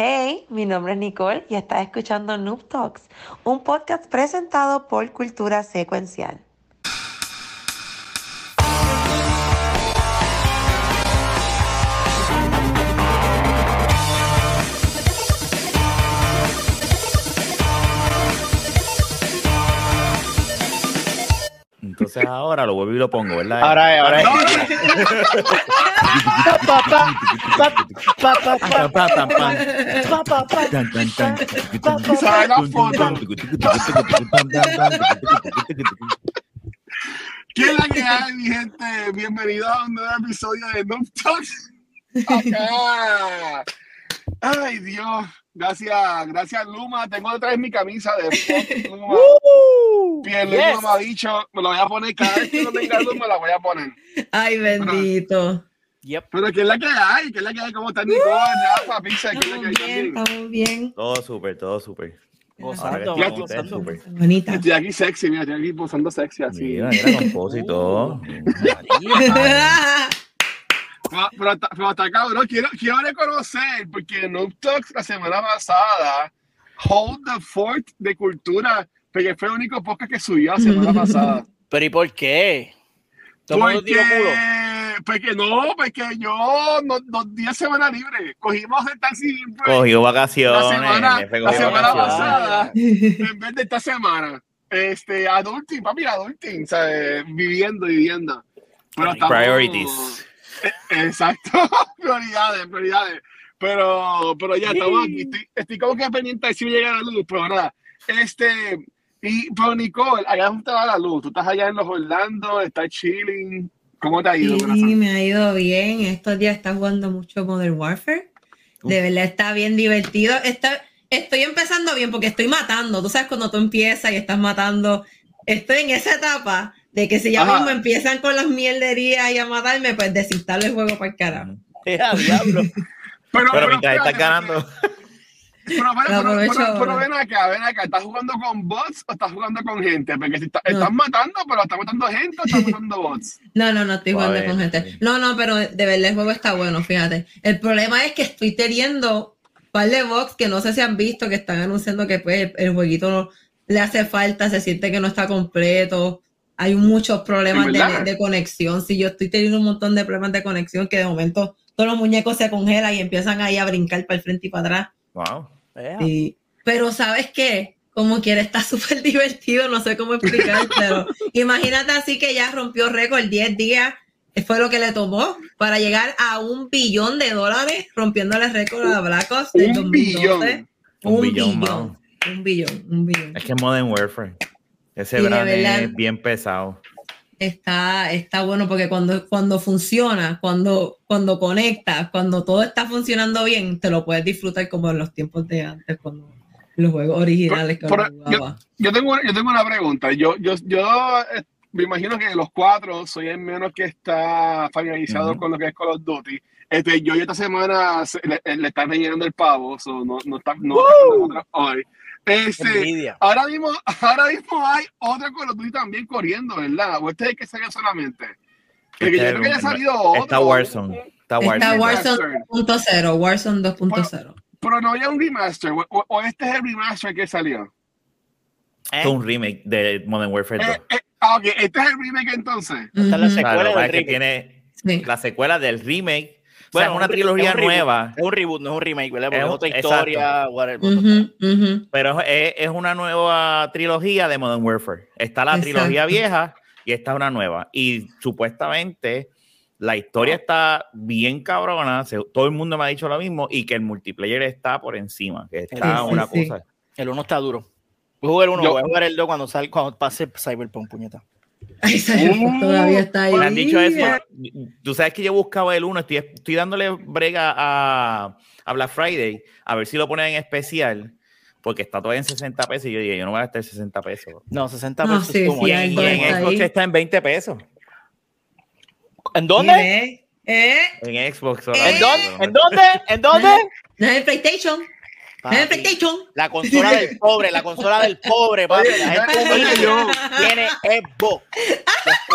Hey, mi nombre es Nicole y estás escuchando Noob Talks, un podcast presentado por Cultura Secuencial. Entonces ahora lo vuelvo y lo pongo, ¿verdad? Ahora es, ahora ¿Qué es la que hay, mi gente? Bienvenidos a un nuevo episodio de Noob Talks. Acá. Ay, Dios. Gracias, gracias, Luma. Tengo otra vez mi camisa de Luma. Piel yes. Luma me ha dicho, me la voy a poner cada vez que no tenga luz, me la voy a poner. Ay, bendito. Yep. Pero ¿qué es la que hay? ¿Qué es la que hay? ¿Cómo está Nicole? Rafa, Pizza, ¿qué es la que hay bien, estamos bien. Todo súper, todo súper. Gozando, gozando. súper. Bonita. Estoy aquí sexy, mira, estoy aquí posando sexy así. Mira, mira, compósito. Pero, pero, hasta- pero hasta cabrón, quiero, quiero reconocer, porque en Noob Talks la semana pasada, Hold the Fort de Cultura, porque fue el único podcast que subió la semana pasada. Pero ¿y por qué? Porque, dio culo. porque no, porque yo no, dos días semana libre. Cogimos el taxi Cogió la vacaciones. semana, jefe, la cogió semana pasada en vez de esta semana. Este, adulting, papi, adulting, eh, viviendo, viviendo. Pero estamos- Priorities. Eh, Exacto, prioridades, prioridades. Pero, pero ya estamos aquí. Estoy, estoy como que pendiente de si me llega la luz, pero nada. Este, y, pero Nicole, allá dónde te va la luz. Tú estás allá en los Orlando, estás chilling. ¿Cómo te ha ido, Sí, me ha ido bien. Estos días está jugando mucho Modern Warfare. De verdad está bien divertido. Está, estoy empezando bien porque estoy matando. Tú sabes cuando tú empiezas y estás matando. Estoy en esa etapa de que si ya Ajá. mismo empiezan con las mierderías y a matarme, pues desinstalo el juego para el carajo. ¡Ja, diablo! Pero, Pero mientras espérate, estás ganando, Pero, pero, pero, pero- ven acá, ven acá. ¿Estás jugando con bots o estás jugando con gente? Porque si está- No. estás matando, pero estás matando gente o estás matando bots. No, no, no estoy jugando con gente. No, no, pero de verdad el juego está bueno, fíjate. El problema es que estoy teniendo un par de box que no sé si han visto que están anunciando que pues el, el jueguito no- le hace falta, se siente que no está completo. Hay muchos problemas de conexión. Si yo estoy teniendo un montón de problemas de conexión que de momento todos los muñecos se congelan y empiezan ahí a brincar para el frente y para atrás. wow. Sí. Pero ¿sabes qué? Como quiere, está súper divertido, no sé cómo explicártelo. Imagínate así que ya rompió récord 10 días, fue lo que le tomó para llegar a un billón de dólares, rompiéndole el récord a Black Ops del Un 2012. billón. Un billón, un billón, un billón. Es que Modern Warfare. Ese brand es bien pesado. Está, está bueno porque cuando, cuando funciona, cuando, cuando conectas, cuando todo está funcionando bien, te lo puedes disfrutar como en los tiempos de antes, cuando los juegos originales que Pero-. Yo tengo, yo tengo una pregunta. Yo, yo, yo eh, me imagino que de los cuatro soy el menos que está familiarizado con lo que es Call of Duty. Este, yo esta semana se- le, le están rellenando el pavo, so no, no está, no está hoy. Este, ahora mismo, ahora mismo hay otro Call of Duty también corriendo, ¿verdad? ¿O este es el que salió solamente? Porque yo Este, creo que haya salido otro. Está Warzone. Está Warzone. Warzone 2.0, Warzone 2.0. Pero no había un remaster, o, este es el remaster que salió. Es un remake de Modern Warfare 2. Eh, eh, ah, ok, este es el remake entonces. Esta es la secuela Claro, que del pasa es que remake. tiene sí. la secuela del remake. O sea, Bueno, es una un trilogía es un reboot. nueva, Es un reboot, no es un remake, ¿verdad? Porque Es es, otra historia. whatever. Ujú, ujú. pero es, es una nueva trilogía de Modern Warfare. Está la Exacto. trilogía vieja y esta es una nueva. Y supuestamente la historia está bien cabrona. se- todo el mundo me ha dicho lo mismo y que el multiplayer está por encima. Que está Sí, sí, una sí. cosa. El 1 está duro. Voy a jugar el 1, Yo- voy a jugar el 2 cuando, sal, cuando pase Cyberpunk, puñeta. Ay, Cyberpunk todavía está ahí. Me han dicho eso. Tú sabes que yo buscaba el 1, estoy, estoy dándole brega a, a Black Friday, a ver si lo ponen en especial, porque está todavía en 60 pesos. Y yo dije, yo no voy a gastar 60 pesos. No, 60 No, pesos. sí, como sí, Y en Xbox ahí. está en 20 pesos. ¿En dónde? ¿Eh? ¿Eh? En Xbox. ¿En ¿En dónde? ¿En dónde? ¿En dónde? En PlayStation. La consola del pobre, la consola del pobre, papi. Oye, La gente tiene Xbox.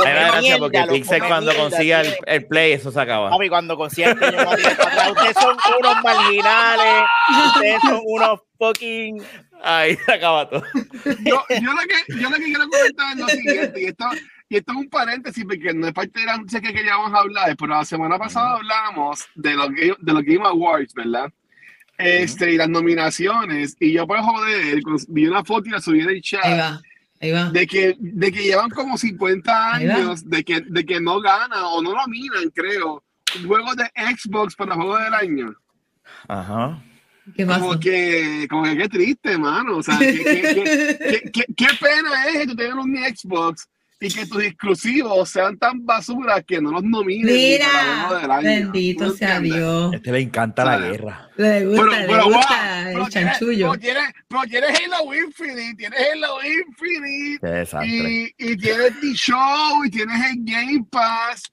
Me da gracia porque Pixel cuando consiga el, el play, eso se acaba. Papi, cuando consiga el atrás, ustedes son unos marginales, ustedes son unos fucking... Ahí se acaba todo. yo, yo lo que, yo lo que quiero comentar es lo siguiente, y esto, y esto es un paréntesis porque no es parte de la noticia que queríamos hablar, pero la semana pasada hablábamos de los, de los Game Awards, ¿verdad? Este, y las nominaciones, y yo por joder, cons- vi una foto y la subí en el chat. Ahí va, ahí va. de que, de que llevan como 50 Ahí va. años de que, de que no ganan o no nominan, creo, juegos de Xbox para juego del año. Ajá. ¿Qué pasa? Como que, como que qué triste, mano. O sea, qué, qué, qué- qué- qué- qué pena es que tú tengas un Xbox y que tus exclusivos sean tan basura que no los nominen juego del Mira, año. bendito ¿Tú sea entiendes? Dios. Este le encanta la guerra. Le gusta, Pero, le pero, wow, gusta pero el tienes, chanchullo. pero tienes, pero tienes Halo Infinite, tienes Halo Infinite, y, y tienes The Show y tienes el Game Pass.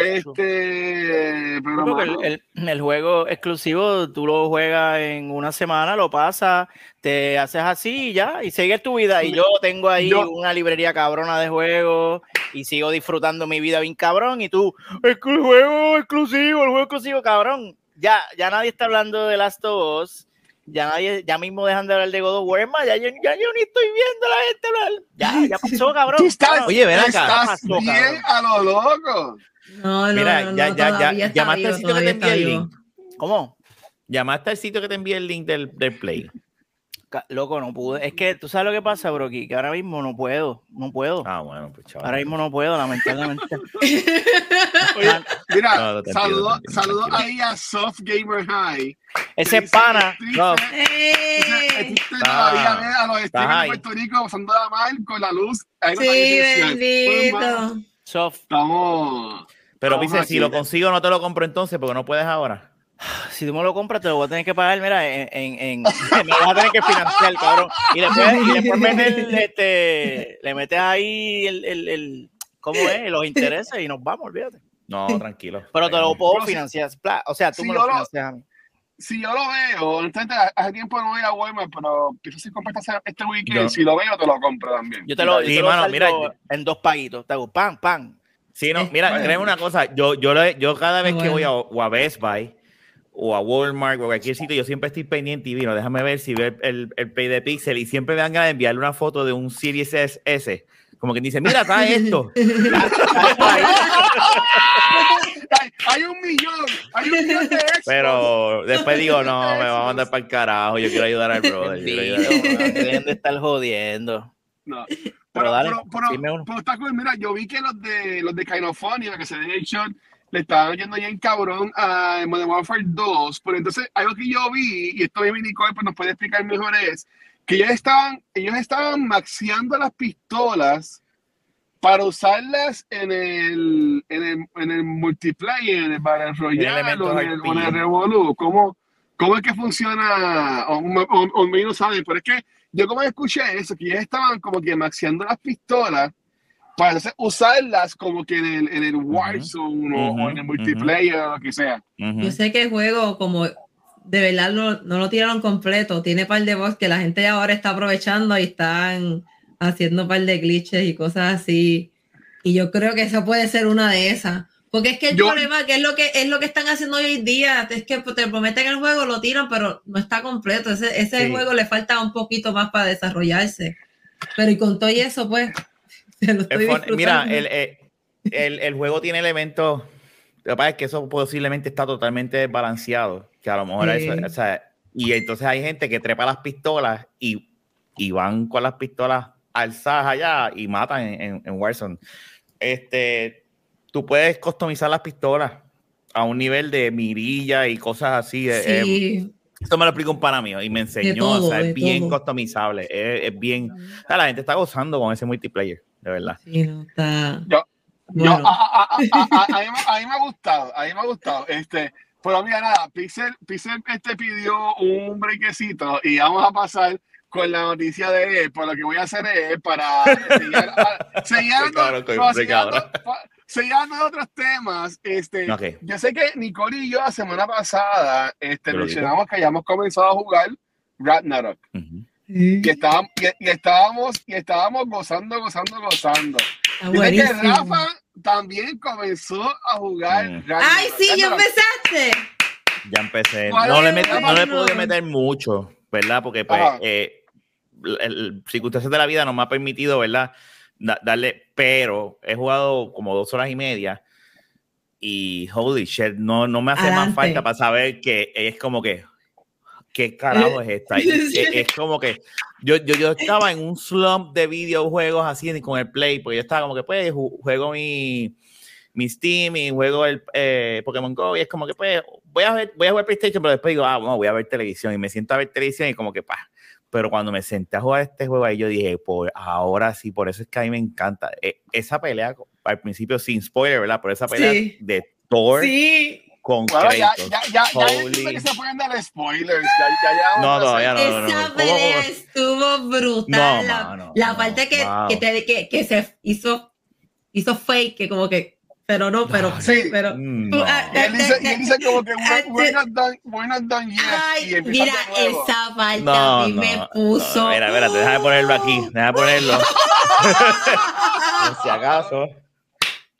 Este, pero el, mano, el- el juego exclusivo tú lo juegas en una semana, lo pasas, te haces así y ya, y sigues tu vida. Y yo tengo ahí Yo- una librería cabrona de juegos y sigo disfrutando mi vida bien cabrón. Y tú, "Es que el juego exclusivo, el juego exclusivo, cabrón. Ya, ya nadie está hablando de Last of Us. Ya nadie, ya mismo dejan de hablar de God of War, más, ya, yo- ya yo ni estoy viendo a la gente hablar. Ya, ya pasó, cabrón. estás, Oye, ven acá. estás Pasó, bien cabrón. a lo loco. No, no, Mira, no, ya, no, ya, todavía ya, está llamaste vivo, al sitio que te envié el vivo. link. ¿Cómo? Llamaste al sitio que te envié el link del, del play. Loco, no pude. Es que tú sabes lo que pasa, Broki, que ahora mismo no puedo, no puedo. Ah, bueno, pues chaval. Ahora mismo no puedo, lamentablemente. Oye, mira, No, no, te saludos tranquilo. ahí a Soft Gamer High. Ese pana, "Es triste- no. ¡Eh! todavía ver a los está streamers de high. Puerto Rico pasando la mal con la luz. Ahí Sí, difícil. Pues, bendito. Soft, Estamos. Pero dice, si lo consigo, no te lo compro entonces, porque no puedes ahora. si tú me lo compras, te lo voy a tener que pagar, mira, en, en, en- me vas a tener que financiar, cabrón. Y después, y después meter, este, le metes ahí el, el, el- ¿cómo es? Los intereses y nos vamos, olvídate. No, tranquilo. Pero te lo puedo financiar, o sea, tú si me lo lo- financias a mí. Si yo lo veo, honestamente, hace tiempo no voy a Walmart, pero pienso si compras este- este weekend. Yo- Si lo veo, te lo compro también. Yo te lo, yo Sí, te lo mano, mira, en dos paguitos, te hago pan, pan. Sí, no, Eh, mira, créeme una cosa, yo, yo, yo cada vez que voy a, o a Best Buy o a Walmart o a cualquier sitio, yo siempre estoy pendiente y vino, déjame ver si ve el, el pay de Pixel y siempre me dan ganas de enviarle una foto de un Series S, S. como que dice, mira, está esto. hay, un millón, hay un millón de Xbox. Pero después digo, no, me va a mandar para el carajo, yo quiero ayudar al brother. yo quiero ayudar al brother. Dejen de estar jodiendo. No. Pero Pero, dale, pero, dime uno. pero está cool. Mira, yo vi que los de los de Kainofonia, que se el shot, le estaban yendo ya en cabrón a Modern Warfare 2. Pero entonces, algo que yo vi, y esto mi Nicole pues, nos puede explicar mejor, es que ellos estaban, ellos estaban maxeando las pistolas para usarlas en el, en el, en el multiplayer, en el Battle Royale elementos o en el, o en el RPG. Revolu. ¿Cómo, ¿Cómo es que funciona? O, o, o menos no saben, pero es que yo como escuché eso, que ellos estaban como que maxeando las pistolas para entonces usarlas como que en el, en el Warzone o- o en el multiplayer o lo que sea. Ujú. Yo sé que el juego, como de verdad no, no lo tiraron completo, tiene par de bugs que la gente ahora está aprovechando y están haciendo par de glitches y cosas así. Y yo creo que eso puede ser una de esas. Porque es que el Yo- problema que es lo que es lo que están haciendo hoy en día, es que te prometen el juego, lo tiran, pero no está completo. Ese, ese Sí. juego le falta un poquito más para desarrollarse. Pero y con todo y eso, pues, se lo Es estoy fun- Mira, disfrutando. el, el, el- el juego tiene elementos. Lo que pasa es que eso posiblemente está totalmente desbalanceado. Que a lo mejor Sí. eso- o sea, y entonces hay gente que trepa las pistolas y, y van con las pistolas alzadas allá y matan en, en, en Warzone. Este, tú puedes customizar las pistolas a un nivel de mirilla y cosas así. eh, eh, sí, esto me lo explicó un pana mío y me enseñó. todo, o sea, es bien todo. customizable. Es, es bien. o sea, la gente está gozando con ese multiplayer, de verdad. sí, no está. Yo, Bueno. Yo, a, a- a- a- a- a mí, me- a mí me ha gustado, a mí me ha gustado. Este, pero mira, nada, Pixel, Pixel este pidió un brequecito y vamos a pasar con la noticia de él. Por lo que voy a hacer es para seguir, a- seguir hablando- cabrón, con- para hablando de otros temas. Este, Ok. Yo sé que Nicole y yo la semana pasada este, mencionamos que hayamos comenzado a jugar Ragnarok. Ujú. Y estábamos, y, y estábamos, y estábamos gozando, gozando, gozando. Dice que. Rafa también comenzó a jugar Mm. Ragnarok. Ay, sí, ya Ragnarok. empezaste. Ya empecé. ¿Cuál No le, es? metí- no le pude meter mucho, ¿verdad? Porque pues, eh, el, el- circunstancias de la vida no me ha permitido, ¿verdad? Da- darle, pero he jugado como dos horas y media y holy shit, no, no me hace más falta para saber que es como que, ¿qué carajo es esta? Y es, es como que yo, yo, yo estaba en un slump de videojuegos así con el Play, porque yo estaba como que pues ju- juego mi, mi Steam y juego el eh, Pokémon Go y es como que pues voy a ver, voy a jugar PlayStation, pero después digo, ah, bueno, voy a ver televisión y me siento a ver televisión y como que pa. Pero cuando me senté a jugar este juego ahí, yo dije, por ahora sí, por eso es que a mí me encanta. Eh, esa pelea, al principio sin spoiler, ¿verdad? Por esa pelea Sí. de Thor Sí. con Bueno, ya, Kratos. ya, ya, ya Holy- entiendo que se pueden dar spoilers. Ya, ya, ya, No, todavía no, no, no, Esa no. pelea ¿Cómo? estuvo brutal. No, la mano, la no, parte que, wow. que, te- que, que se hizo, hizo fake, que como que, pero no, pero, Sí. pero. Mm, no. ah, Y él dice, y él dice como que we're, not done, we're not done yet. y Ay, mira, de esa parte No, a mí no, me no, puso. Mira, espérate, déjame ponerlo aquí. Déjame ponerlo. Por si acaso.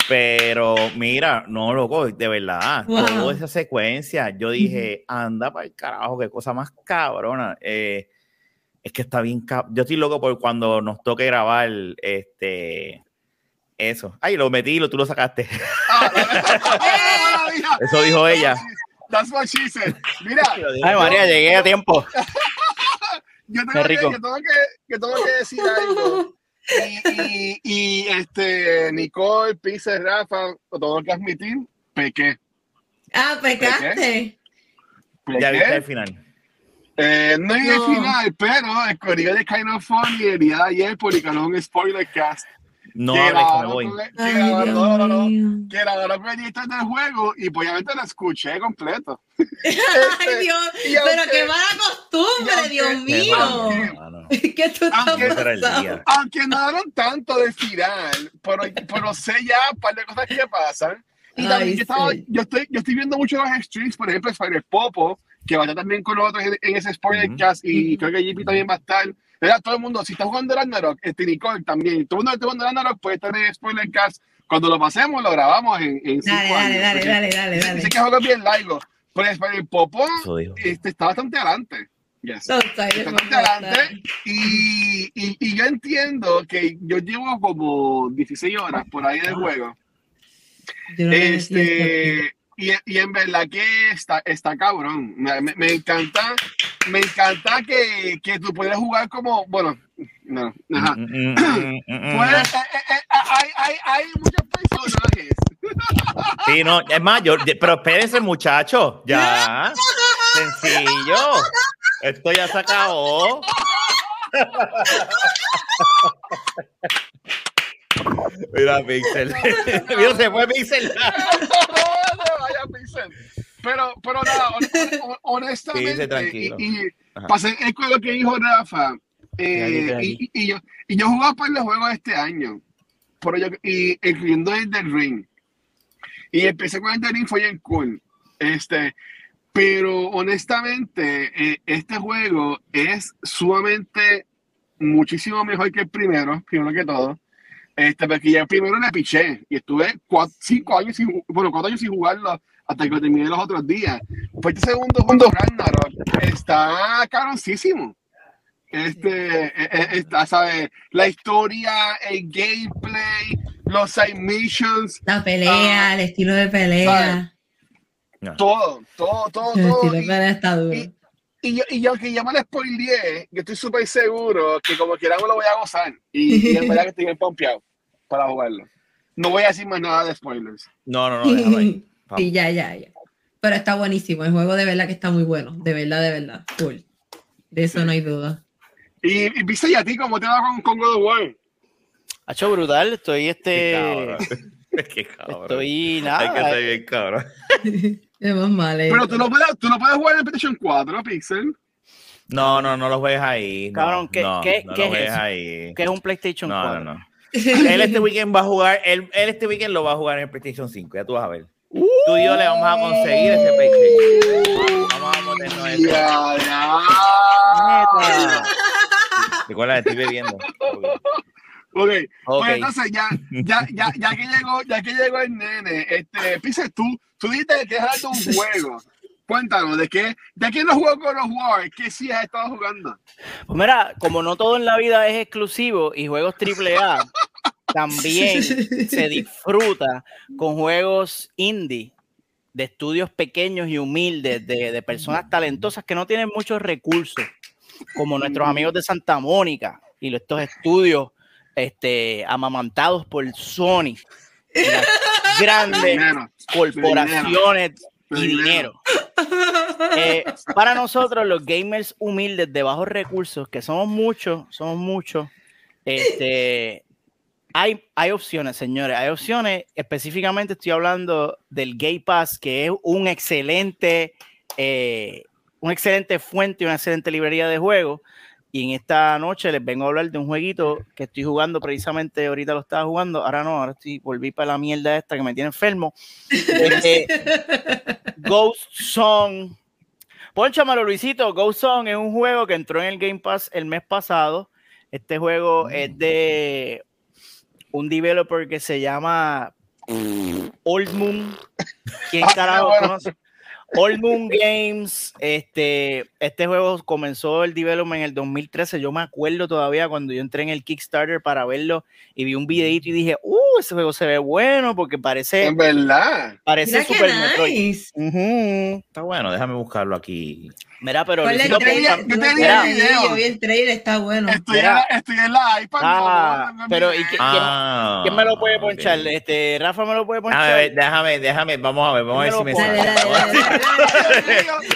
Pero mira, no, loco, de verdad, Wow. toda esa secuencia, yo dije, anda para el carajo, qué cosa más cabrona. Eh, es que está bien Yo estoy loco por cuando nos toque grabar este eso. Ay, lo metí, lo, tú lo sacaste. Ah. Eso dijo ella. That's what she said. Mira, Ay, María, llegué a tiempo. yo Qué tengo, que, rico. yo tengo que, yo tengo que decir algo. Y, y, y, este, Nicole, Pisa, Rafa, lo tengo que admitir, pequé. Ah, pecaste. Ya viste el final. Eh, no en el final, pero el corrido de Kind of Funny el día de ayer publicaron un spoiler cast. No que hables que me voy. que Ay, no, no, Dios que del juego y pues obviamente lo escuché completo. Ay, Dios. y Pero aunque- qué mala costumbre, aunque- Dios mío. mano. ¿Qué tú estás Aunque-. Aunque no hablaron tanto de final, pero, pero sé ya un par de cosas que pasan. Y Ay, también yo, estaba, sí. yo, estoy, yo estoy viendo mucho los streams, por ejemplo, Spider Popo, que va a estar también con nosotros en, en ese spoiler Ujú. cast, y Ujú. creo que JP también va a estar. ¿Verdad? Todo el mundo, si está jugando Ragnarok, este Nicole también, todo el mundo que está jugando Ragnarok puede estar en el spoiler cast. Cuando lo pasemos, lo grabamos en, en cinco Dale, dale, años. dale, porque dale, dale, Dice dale. que el juego bien largo, pero Eso dijo. este, está bastante adelante. Yes. Está bastante adelante. Y, y, y yo entiendo que yo llevo como 16 horas por ahí del juego. Yo no me metí Este, y, y en verdad que está, está cabrón. Me, encanta, me encanta que, que tú puedes jugar como, bueno, no, ajá. Mm, mm, mm, mm, mm. Eh, eh, eh, hay, hay, hay muchos personajes. Sí, no, es más, yo, pero espérense, muchachos, ya. Sencillo. Esto ya se acabó. Mira, Pixel. Mira, se fue Pixel. Vaya, Pixel. Pero, pero nada, hon- hon- honestamente, Sí, y, pasé con lo que dijo Rafa, eh, y, y yo, y yo jugaba para los juegos este año, pero yo, y incluyendo el del Ring. Y empecé con el del Ring, fue bien cool. Este, pero honestamente, eh, este juego es sumamente muchísimo mejor que el primero, primero que todo. Este, porque ya el primero le piché y estuve cuatro, cinco años sin, bueno, cuatro años sin jugarlo hasta que lo terminé los otros días. Pues este segundo juego, Ragnarok, está caroncísimo. Este, eh, eh, está, ¿sabes? La historia, el gameplay, los side missions, La pelea, el estilo de pelea. todo, todo, todo, El todo. estilo de Y- pelea está duro. y- Y yo, y yo que ya me lo spoileé, yo estoy súper seguro que como quiera me lo voy a gozar. Y, y en verdad que estoy bien pompeado para jugarlo. No voy a decir más nada de spoilers. No, no, no, déjalo ahí. Vamos. Sí, ya, ya, ya. Pero está buenísimo. El juego de verdad que está muy bueno. De verdad, de verdad. De eso no hay duda. Y, y viste, ¿y a ti cómo te va con, con God of War? Ha hecho brutal, estoy Qué este. cabrón. Qué cabrón. Estoy Hay que nada. ser bien cabrón. Es más mal. eh. Pero tú no puedes, tú no puedes jugar en PlayStation 4, Pixel. No, no, no los ves ahí. No, Cabrón, ¿qué- no, qué- no qué los es ahí. Que es un PlayStation No, 4. no, no. Él este weekend va a jugar, él, él este weekend lo va a jugar en el PlayStation 5, ya tú vas a ver. Tú y yo le vamos a conseguir ese PlayStation. Vamos a meternos ese. Ya, ya. Recuerda, estoy bebiendo. Ok, Ok. pues entonces ya, ya, ya, ya que llegó, ya que llegó el nene, este, Pisa, tú, tú dijiste que es un juego. Cuéntanos, ¿de qué, de qué no jugó con los War? ¿Qué sí has estado jugando? Pues mira, como no todo en la vida es exclusivo y juegos AAA, también se disfruta con juegos indie de estudios pequeños y humildes de, de personas talentosas que no tienen muchos recursos, como nuestros amigos de Santa Mónica y estos estudios este, amamantados por Sony, las grandes Dinero. corporaciones y dinero. Eh, para nosotros, los gamers humildes de bajos recursos, que somos muchos, somos muchos, este, hay, hay opciones, señores. Hay opciones. Específicamente estoy hablando del Gay Pass, que es un excelente, eh, una excelente fuente y una excelente librería de juegos. Y en esta noche les vengo a hablar de un jueguito que estoy jugando precisamente, ahorita lo estaba jugando, ahora no, ahora estoy, volví para la mierda esta que me tiene enfermo. Eh, Ghost Song. Ponchamelo, Luisito. Ghost Song es un juego que entró en el Game Pass el mes pasado. Este juego es de un developer que se llama Old Moon. ¿Quién Ah, carajo conoce? Old Moon Games. Este, este juego comenzó el development en el 2013. Yo me acuerdo todavía cuando yo entré en el Kickstarter para verlo y vi un videito y dije, uh, ese juego se ve bueno porque parece, En verdad. parece Mira Metroid. nice. Ujú. Está bueno, déjame buscarlo aquí. Mira, pero Ponle el trailer, yo te vi el yo video. vi el trailer, está bueno. Estoy, en Mira. la, estoy en la iPad. Ah, no, no, no, pero ¿y qué- Ah, ¿quién me lo puede ok. ponchar? Este, Rafa me lo puede ponchar. Déjame, ver, déjame, déjame, vamos a ver, vamos a ver si me sale.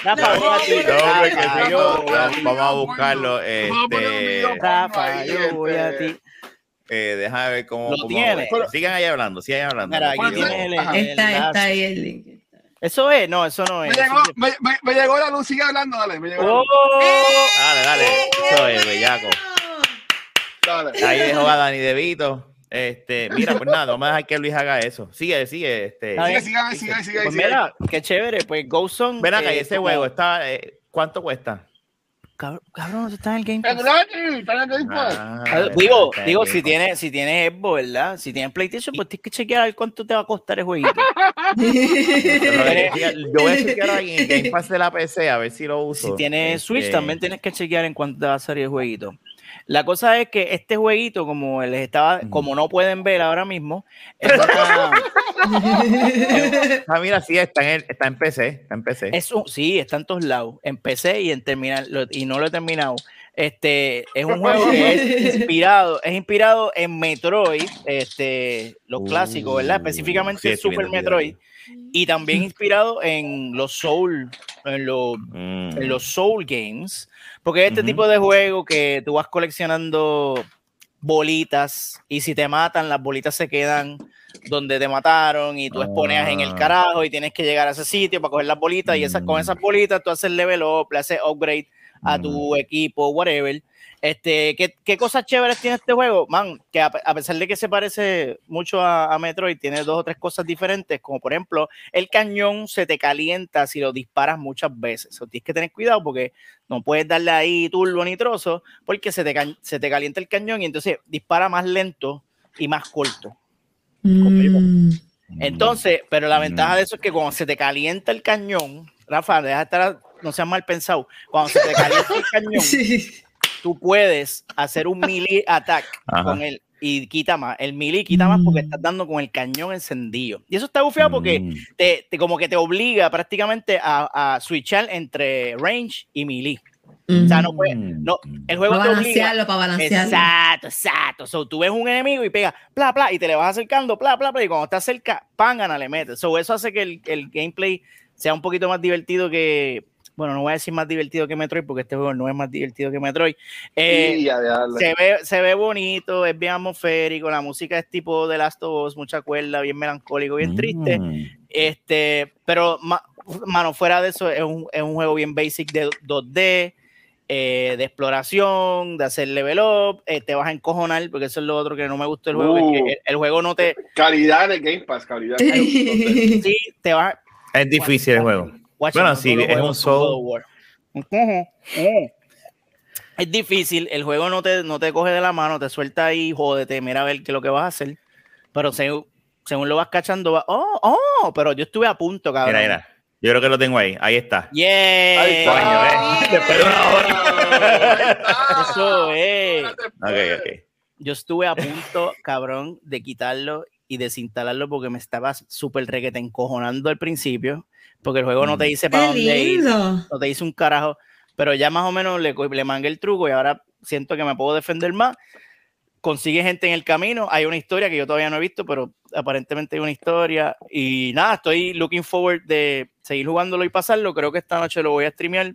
Vamos- a buscarlo. Este. Rafa, yo voy a ti. eh, déjame ver cómo. Lo cómo- tiene. Sigan ahí hablando, sigan hablando. Mira, aquí tienes el, el Está, enlace. está ahí el link. Eso es, no, eso no Me es. llegó, me, me- me llegó la luz, sigue hablando, dale. Me llegó la Oh, luz. Dale, dale. Eso es, bellaco. Dale. Ahí dejó a Dani De Vito. Este, mira, pues nada, vamos a dejar que Luis haga eso. Sigue, sigue. Este. Bien. Sigue, sigue, sigue, sigue. pues sigue. mira, qué chévere, pues Ghost Song. Ven acá, eh, ese como- juego está. eh, ¿Cuánto cuesta? Cabrón, está en el Game Pass. no, aquí, está en el Game Pass. Ah, Ah, Digo, está digo, si tienes, si tienes Xbox, ¿verdad? Si tienes PlayStation, pues tienes que chequear a ver cuánto te va a costar el jueguito. Yo voy a chequear ahí en el Game Pass de la PC a ver si lo uso. Si tienes Switch, Este, también tienes que chequear en cuánto te va a salir el jueguito. La cosa es que este jueguito, como les estaba, Mm. como no pueden ver ahora mismo, es, una- Ah, mira, sí, está en, el- está en PC. Está en PC. es un, sí, está en todos lados. Empecé y en terminar, lo- y no lo he terminado. Este es un juego que es inspirado, es inspirado en Metroid, este, los Uh, clásicos, ¿verdad? sí, Específicamente estoy Super Metroid. Y también inspirado en los Soul, en los Mm. en los Soul Games, porque este tipo de juego que tú vas coleccionando bolitas y si te matan, las bolitas se quedan donde te mataron y tú expones en el Ah. carajo y tienes que llegar a ese sitio para coger las bolitas y esas, con Mm. esas bolitas tú haces level up, le haces upgrade a tu equipo, whatever. Este, ¿qué, ¿Qué cosas chéveres tiene este juego? Man, que a, a pesar de que se parece mucho a, a Metroid, tiene dos o tres cosas diferentes, como por ejemplo, el cañón se te calienta si lo disparas muchas veces. O tienes que tener cuidado porque no puedes darle ahí turbo ni trozo, porque se te, ca- se te calienta el cañón y entonces dispara más lento y más corto. Mm. Entonces, pero la Mm. ventaja de eso es que cuando se te calienta el cañón, Rafa, deja de estar, no seas mal pensado, cuando se te calienta el cañón, Sí. Tú puedes hacer un melee attack Ajá. con él y quita más. El melee quita más porque Mm. estás dando con el cañón encendido. Y eso está bufeado porque Mm. te, te- como que te obliga prácticamente a, a switchar entre range y melee. O sea, no puede, no, el juego Para te obliga. balancearlo, para balancearlo. Exacto, exacto. So, tú ves un enemigo y pega, bla, bla, y te le vas acercando, bla, bla, bla, y cuando estás cerca, pangana le metes. So, eso hace que el, el gameplay sea un poquito más divertido que, bueno, no voy a decir más divertido que Metroid, porque este juego no es más divertido que Metroid. Eh, ya, se ve, se ve bonito, es bien atmosférico, la música es tipo de Last of Us, mucha cuerda, bien melancólico, bien triste. Mm. Este, pero, ma- mano, fuera de eso, es un, es un juego bien basic de 2D, eh, de exploración, de hacer level up. eh, te vas a encojonar, porque eso es lo otro que no me gusta del juego, Uh. es que el, el juego no te. Calidad de Game Pass, calidad. Sí, te vas. Es difícil el juego. Watch Bueno, sí, es un God Soul. Es difícil, el juego no te, no te coge de la mano, te suelta ahí, jódete, mira a ver qué es lo que vas a hacer. Pero según, según lo vas cachando, va, oh, oh, pero yo estuve a punto, cabrón. Mira, mira. Yo creo que lo tengo ahí. Ahí está. Yeah. Ahí está. Coño, ¿ves? Después de una hora. Eso es. Ok, ok. Yo estuve a punto, cabrón, de quitarlo y desinstalarlo porque me estaba súper requete encojonando al principio, porque el juego no te dice para Qué dónde ir, no te dice un carajo, pero ya más o menos le, le mangué el truco y ahora siento que me puedo defender más. Consigue gente en el camino, hay una historia que yo todavía no he visto, pero aparentemente hay una historia y nada, estoy looking forward de seguir jugándolo y pasarlo, creo que esta noche lo voy a streamear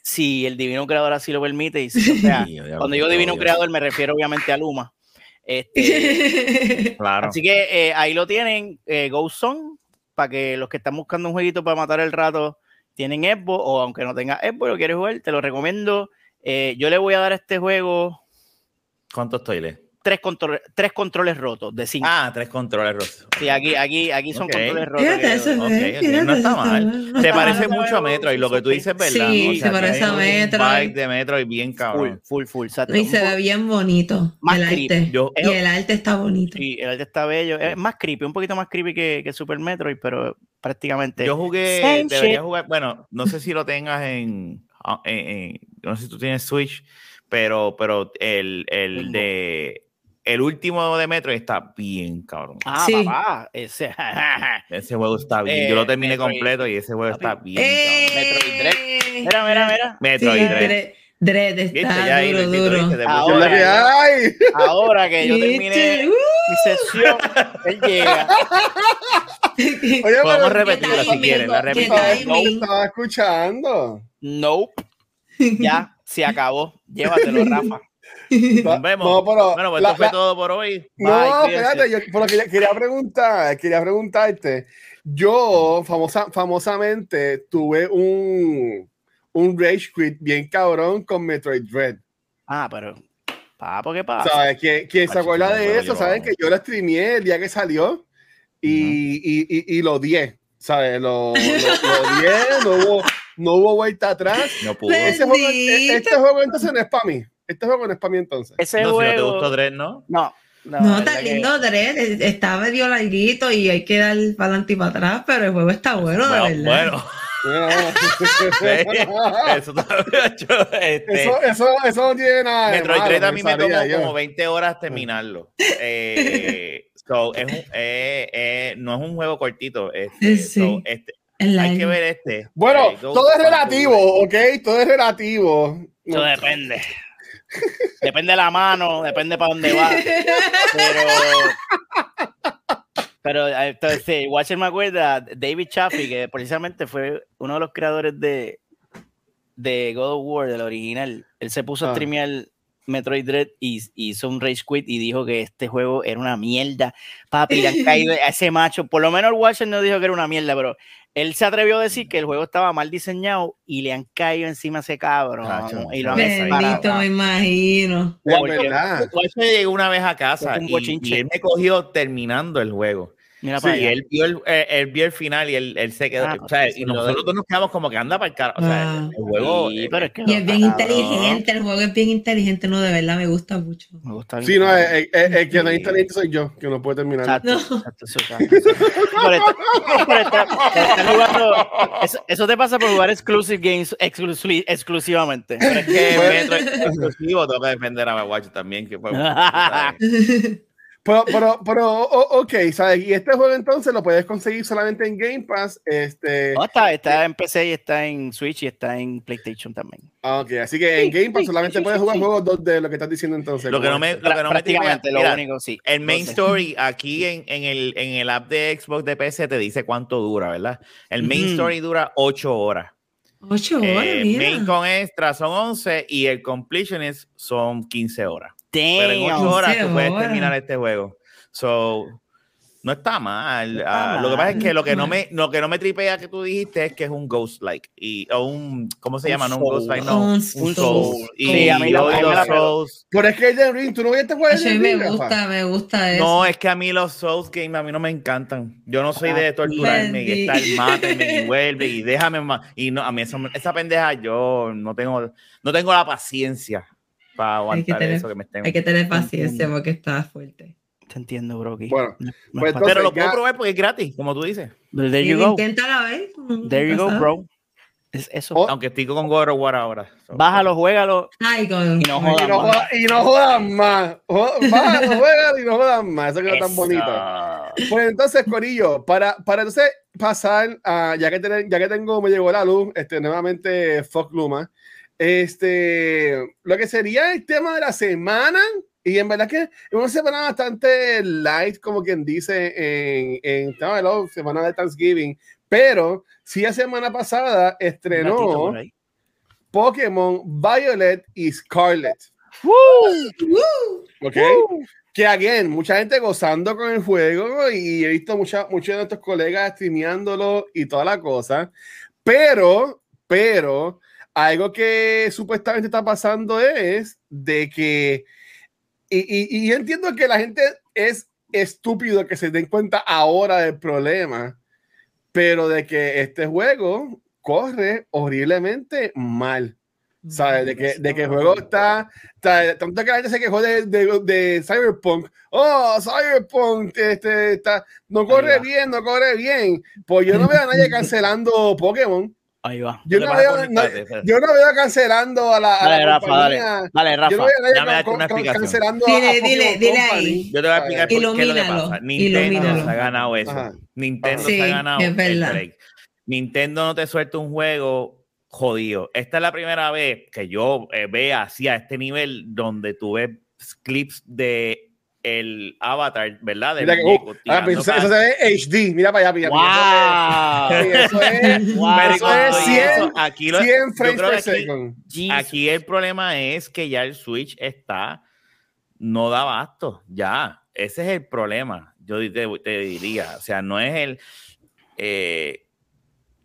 si el divino creador así lo permite y si, o sea, Sí, cuando digo divino obvio. creador me refiero obviamente a Luma. Este, Claro. Así que eh, ahí lo tienen, eh, Go Song, para que los que están buscando un jueguito para matar el rato tienen Xbox, o aunque no tenga Xbox, lo quieres jugar, te lo recomiendo. Eh, yo le voy a dar este juego ¿Cuántos toiles? Tres, controles tres controles rotos de cinco. Ah, tres controles rotos. Sí, aquí, aquí, aquí son controles rotos. Fíjate eso, no está eso mal. no Se está parece mal. mucho a Metro y lo que tú dices es verdad. Sí, se parece a un Metroid. vibe de Metro y bien Full, cabrón. full, full. Y se Un ve bien bonito. Más el creepy. arte. Yo- y el arte está bonito. Sí, el arte está bello. Es más creepy, un poquito más creepy que, que Super Metroid, pero prácticamente. Yo jugué, Same debería shit. jugar, bueno, no sé si lo tengas en, ah, en- en- no sé si tú tienes Switch, pero, pero el, el de, el último de Metro está bien, cabrón. Ah, Sí. papá. Ese. Ese juego está bien, Eh, yo lo terminé Metroid. completo y ese juego está bien, cabrón. Metroid Dread. Mira, mira, mira. Metroid Sí, Dread. Dread, está Ya duro, Ahora. ¿Qué es la que hay? Ahora que yo terminé ¿Viste? Uh. mi sesión, él llega. Oye, Podemos pero repetirla si quieres, la timing. estaba escuchando. Nope. Ya se acabó. Llévatelo, Rafa. Nos vemos. No, pero bueno, pues la- esto fue la- todo por hoy. No, Bye, cuídense. espérate, yo por lo que quería preguntar, quería preguntarte. Yo, famosa, famosamente, tuve un, un rage quit bien cabrón con Metroid Dread. Ah, pero. Papo, ¿qué pasa? ¿Sabes? ¿Quién, quién se acuerda de eso? yo ¿Saben que yo lo streameé el día que salió y, y, y, y lo odié? ¿Sabes? Lo, lo, lo odié, no hubo, no hubo vuelta atrás. No pudo. Ese juego, Bendito. este juego entonces no es para mí. Este juego no es para mí entonces. Ese No, si no te gustó Dread, ¿no? No, no, No, está verdad que- lindo Dread. Está medio larguito y hay que dar para adelante y para atrás, pero el juego está bueno, de Bueno, verdad. bueno. Eso yo, este, eso, eso, eso no tiene nada. Metroid malo, a mí me tomó yo. como 20 horas terminarlo. Eh, so, es un- eh, eh, no es un juego cortito. Este, Sí. so, este, Es hay que ver este. Bueno, Eh, todo es relativo, ¿ok? Todo es relativo. Eso depende. Depende de la mano, depende para dónde va. Pero. Pero entonces, Watcher me acuerda, David Chaffee, que precisamente fue uno de los creadores de, de God of War, del original. Él se puso a Ah. streamear Metroid Dread y hizo un Rage Quit y dijo que este juego era una mierda. Papi, le han caído a ese macho. Por lo menos el Watcher no dijo que era una mierda, pero él se atrevió a decir que el juego estaba mal diseñado y le han caído encima a ese cabrón. Cacho, y lo han Bendito, me imagino. De Porque- verdad. Watch me llegó una vez a casa y, y él me cogió terminando el juego. Mira Sí, él vio el, eh, él vio el final y él, él se quedó. Ah, o sea, y nosotros dos nos quedamos como que anda para el cara. O sea, Ah. el juego. Sí, eh, pero es que Y es bien inteligente, el juego es bien inteligente, no, de verdad me gusta mucho. Me gusta Sí, no, el, el- el que no es inteligente soy yo, que no puede terminar. Exacto, No. exacto, eso, exacto, exacto. Por estar- por estar- por estar jugando- eso, eso te pasa por jugar exclusive games exclusi- exclusivamente. pero es que. Metro es exclusivo, tengo que defender a Watch también. Que fue. Pero, pero, pero ok, ¿sabes? Y este juego entonces lo puedes conseguir solamente en Game Pass. Este, No, está, está en PC y está en Switch y está en PlayStation también. ah, ok, así que en Game Pass sí, solamente sí, puedes jugar sí. juegos dos de lo que estás diciendo entonces. Lo que no me, lo que no me Prácticamente, lo mira, único, sí. El main story aquí en, en, el, en el app de Xbox de PC te dice cuánto dura, ¿verdad? El main Ujú. story dura 8 horas. Ocho horas, Eh, mira. main con extra son 11 y el completionist son 15 horas. Pero en. 8 horas 15 tú puedes terminar este juego. So, No está mal. está Ah, Lo que pasa es mal. que lo que no Mal. me, lo que no me tripea que tú dijiste es que es un ghost like. Y, o un, ¿cómo se Un llama? No un soul. ghost like, no. Un Un soul. soul. Y Sí, a mí la- los pegó. souls. Pero es que Elden Ring, tú no viste jugar a mí me Ring, Rafa? gusta, me gusta eso. No, es que a mí los Souls Games a mí no me encantan. Yo no soy de torturarme y estar máteme y vuelve y déjame más. Y no, a mí eso- esa pendeja yo no tengo, no tengo la paciencia para aguantar tener- eso que me estén. Hay que tener paciencia Entiendo. porque está fuerte. Te entiendo, Brocky. Bueno, No- no pues. Pero lo ya- puedo probar porque es gratis, como tú dices. There you go. Inténtala ver. There you go, bro. Es eso. Oh, Aunque estoy con God of War ahora. So, Bájalo, juégalo. Ay, con... Y no Y jodas no, más. y no más. Bájalo, juegan y no jodan más. Eso que es tan bonito. Pues entonces, Corillo, para, para entonces pasar a, ya que, tener- ya que tengo, me llegó la luz, este, nuevamente Fox Luma, este, lo que sería el tema de la semana, y en verdad que es una semana bastante light, como quien dice, en, en no, semana de Thanksgiving, pero sí la semana pasada estrenó. Pokémon Violet y Scarlet. ¿Ok? Que, again, mucha gente gozando con el juego y he visto mucha, muchos de nuestros colegas streameándolo y toda la cosa. Pero, pero, algo que supuestamente está pasando es de que, y, y, y yo entiendo que la gente es estúpido que se den cuenta ahora del problema, pero de que este juego corre horriblemente mal. ¿Sabes? De que, de que el juego está, está- Tanto que la gente se quejó de, de, de Cyberpunk. Oh, Cyberpunk este, está, no corre bien, no corre bien. Pues yo no veo a nadie cancelando Pokémon. Ahí va. Yo ¿Qué no, veo, con no- Espérate, espérate. yo no veo cancelando a la, a Dale, la Rafa, dale. compañía. Dale, Yo no Rafa. veo a con- una explicación. cancelando Dile, a, a dile, dile Company. ahí. Yo te voy a explicar por qué es lo que pasa. Nintendo ilumínalo. se ha ganado eso. Ajá. Nintendo Sí, se ha ganado es el verdad. break. Nintendo no te suelta un juego jodido. Esta es la primera vez que yo eh, vea así a este nivel donde tú ves clips de el avatar, ¿verdad? Del Mira que, muñeco uh, ah, pero eso, eso se ve HD. Mira para allá, mira. ¡Wow! mira. Eso es, Wow. Eso es todo y 100, eso, aquí lo- 100 yo frames per aquí- second. Aquí el problema es que ya el Switch está, no da abasto, ya. Ese es el problema, yo te, te diría. O sea, no es el... eh,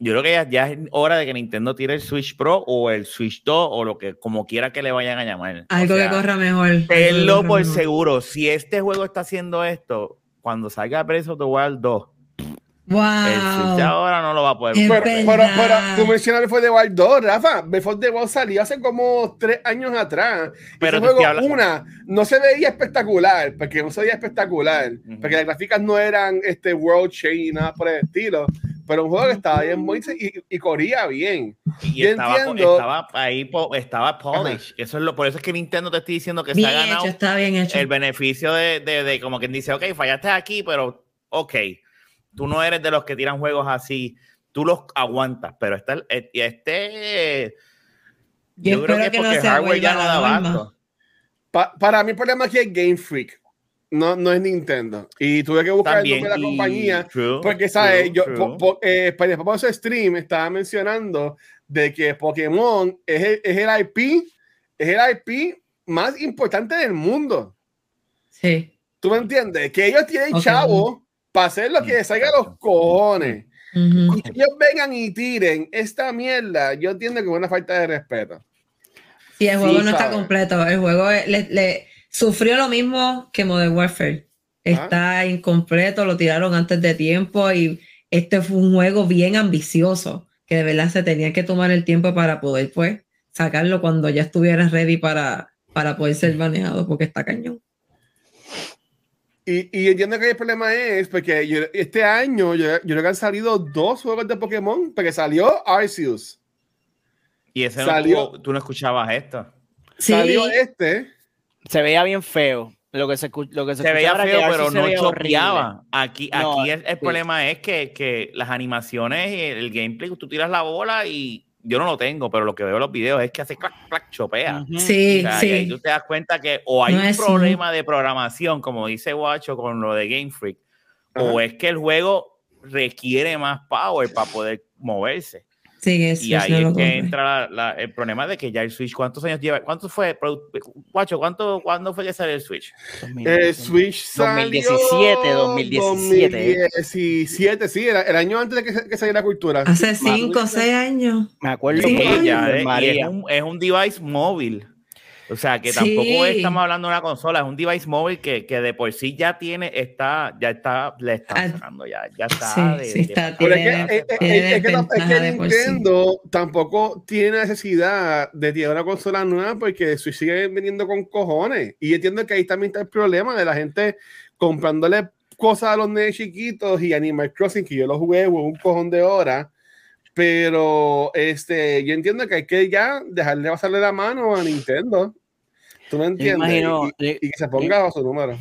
yo creo que ya, ya es hora de que Nintendo tire el Switch Pro o el Switch 2 o lo que como quiera que le vayan a llamar. Algo O sea, que corra mejor. Tenlo por mejor. seguro. Si este juego está haciendo esto, cuando salga Breath of the Wild 2, el Switch Wow. ahora no lo va a poder Pero, pero, pero tú mencionas Before the Wild 2, Rafa. Before the Wild salió hace como tres años atrás. Pero te juego, hablando- una, no se veía espectacular, porque no se veía espectacular, Ujú. porque las gráficas no eran este world change y nada por el estilo. Pero un juego que estaba bien bonito y, y corría bien. Y Yo estaba, entiendo- estaba ahí, estaba polish. Eso es lo, por eso es que Nintendo te estoy diciendo que se ha Bien ganado hecho, está bien hecho. el beneficio de, de, de como quien dice, ok, fallaste aquí, pero ok, tú no eres de los que tiran juegos así, tú los aguantas, pero este, este Yo yo creo que es no porque hardware ya no da abasto. Pa- para mí el problema aquí es Game Freak, no, no es Nintendo. Y tuve que buscar el nombre de la compañía. true, Porque, ¿sabes? true, Yo, true. po- po- eh, para después de ese stream estaba mencionando de que Pokémon es el, es el IP, es el IP más importante del mundo. Sí. ¿Tú me entiendes? Que ellos tienen Ok. chavo para hacer lo que les salga a los cojones. Ujú. Y ellos vengan y tiren esta mierda, yo entiendo que es una falta de respeto. Sí, el Sí, juego no está completo. El juego le- sufrió lo mismo que Modern Warfare. Está incompleto, lo tiraron antes de tiempo y este fue un juego bien ambicioso que de verdad se tenía que tomar el tiempo para poder pues sacarlo cuando ya estuviera ready para, para poder ser baneado porque está cañón. Y, y entiendo que el problema es porque yo- este año yo, yo creo que han salido dos juegos de Pokémon, porque salió Arceus, Y ese Salió- no tuvo- tú no escuchabas esto. Sí, salió este. Se veía bien feo. Lo que se, lo que se, Se veía feo, pero no chopeaba. Aquí, No, aquí el, el sí. problema es que, que las animaciones y el, el gameplay, tú tiras la bola y yo no lo tengo, pero lo que veo en los videos es que hace clac, clac, chopea. Ujú. O sí, sea, y ahí sí. tú te das cuenta que o hay No un es problema de programación, como dice Guacho con lo de Game Freak, o es que el juego requiere más power para poder moverse. Sí, que Y ahí no es que compré. entra la- la- el problema de que ya el Switch, ¿cuántos años lleva? ¿Cuánto fue? Guacho, ¿cuánto, ¿cuándo fue que salió el Switch? Eh, Switch salió 2017, 2017. 2017, sí, era el año antes de que, que saliera cultura. Hace Sí, cinco o más- seis años. Me acuerdo Sí, por Ella, eh, es, un, es un device móvil. O sea, que Sí. tampoco estamos hablando de una consola, es un device móvil que, que de por sí ya tiene, está, ya está, le está Ah, sacando, ya, ya está. Sí, de- sí de está, pasar. Pero es Tiene- que, sí. Nintendo tampoco tiene necesidad de tirar una consola nueva porque Switch sigue vendiendo con cojones. Y entiendo que ahí también está el problema de la gente comprándole cosas a los nenes chiquitos y Animal Crossing, que yo lo jugué un cojón de horas. Pero este, yo entiendo que hay que ya dejarle pasarle la mano a Nintendo. ¿Tú me entiendes? imagino- y, y- y que se ponga bajo su número.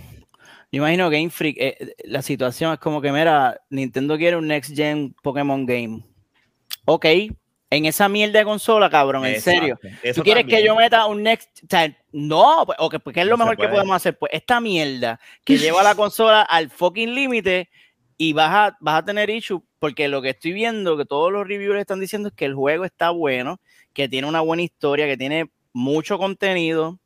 Yo imagino Game Freak, eh, la situación es como que, mira, Nintendo quiere un Next Gen Pokémon Game. Ok, en esa mierda de consola, cabrón, en Exacto, serio. eso ¿Tú quieres que yo meta un Next? O sea, no, pues, ok, pues, ¿qué es lo No mejor que podemos hacer? Pues esta mierda que lleva la consola al fucking límite y vas a, vas a tener issue, porque lo que estoy viendo, que todos los reviewers están diciendo es que el juego está bueno, que tiene una buena historia, que tiene mucho contenido,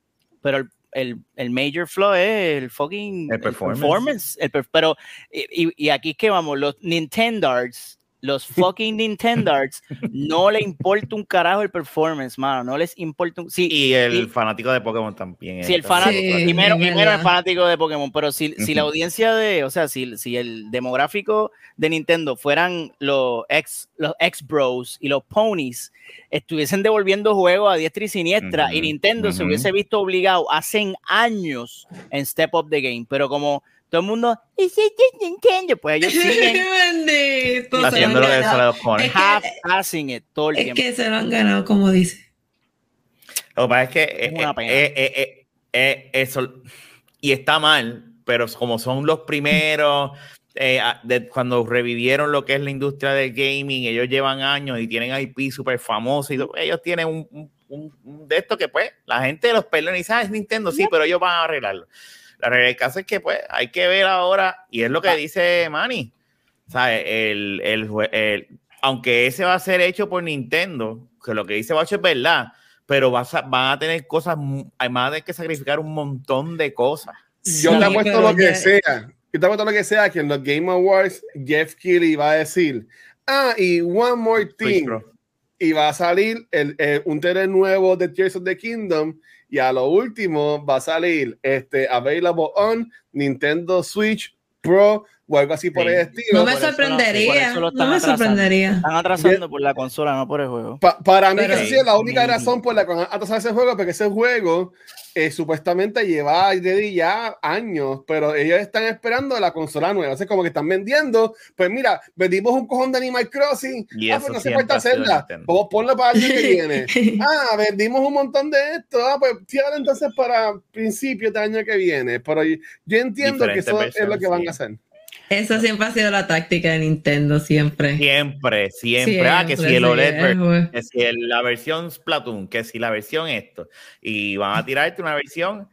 pero el, el, el major flaw es el fucking El performance. el per- pero, y, y- y aquí es que vamos, los Nintendards, los fucking Nintendards, no le importa un carajo el performance, mano, no les importa un... Sí, Y el y- fanático de Pokémon también. si el fanático, Sí, menos el fanático de Pokémon, pero si, si la audiencia de, o sea, si, si el demográfico de Nintendo fueran los ex, los ex bros y los ponies, estuviesen devolviendo juegos a diestra y siniestra, y Nintendo se hubiese visto obligado hace años en Step Up the Game, pero como todo el mundo, "It's just Nintendo, pues ellos siguen Haciendo lo que se. Es que- half-assing it todo el Es tiempo. que se lo han ganado, como dice. Lo que pasa es que Es una eh, pena. eh, eh, eh, eh, eso, y está mal, pero como son los primeros, eh, de, cuando revivieron lo que es la industria del gaming, ellos llevan años y tienen IP súper famosos, y todo, ellos tienen un, un- de esto que pues la gente los perdona y dice, ah, es Nintendo, sí, pero ellos van a arreglarlo. La realidad del caso es que pues hay que ver ahora, y es lo que dice Manny, ¿sabes? El, el, el- aunque ese va a ser hecho por Nintendo, que lo que dice Bacho es verdad, pero vas a- van a tener cosas, van a tener que sacrificar un montón de cosas. Yo Sí, te apuesto lo que ya- sea. Yo te apuesto lo que sea que en los Game Awards Jeff Keighley va a decir, ah, y one more thing. Y va a salir el, el- un trailer nuevo de Tears of the Kingdom. Y a lo último va a salir este available on Nintendo Switch Pro o algo así por Sí. el estilo. No me por sorprendería. por no están me atrasando. sorprendería. Están atrasando por la consola, no por el juego. Pa- para mí, esa sí es la única Sí. razón por la que van a atrasar ese juego, porque ese juego eh, supuestamente lleva ya años, pero ellos están esperando la consola nueva. O sea, como que están vendiendo, pues mira, vendimos un cojón de Animal Crossing, Y ah, eso pues no siempre falta hacerla, Nintendo. vamos ponlo para el año que viene. Ah, vendimos un montón de esto, ah, pues fíjate entonces para principios del año que viene. Pero yo, yo entiendo que eso es lo que van sí. a hacer. Eso siempre ha sido la táctica de Nintendo, siempre. Siempre, siempre. ah, que si el OLED, ver- es, güey. que si el- la versión Splatoon, que si la versión esto. Y van a tirarte una versión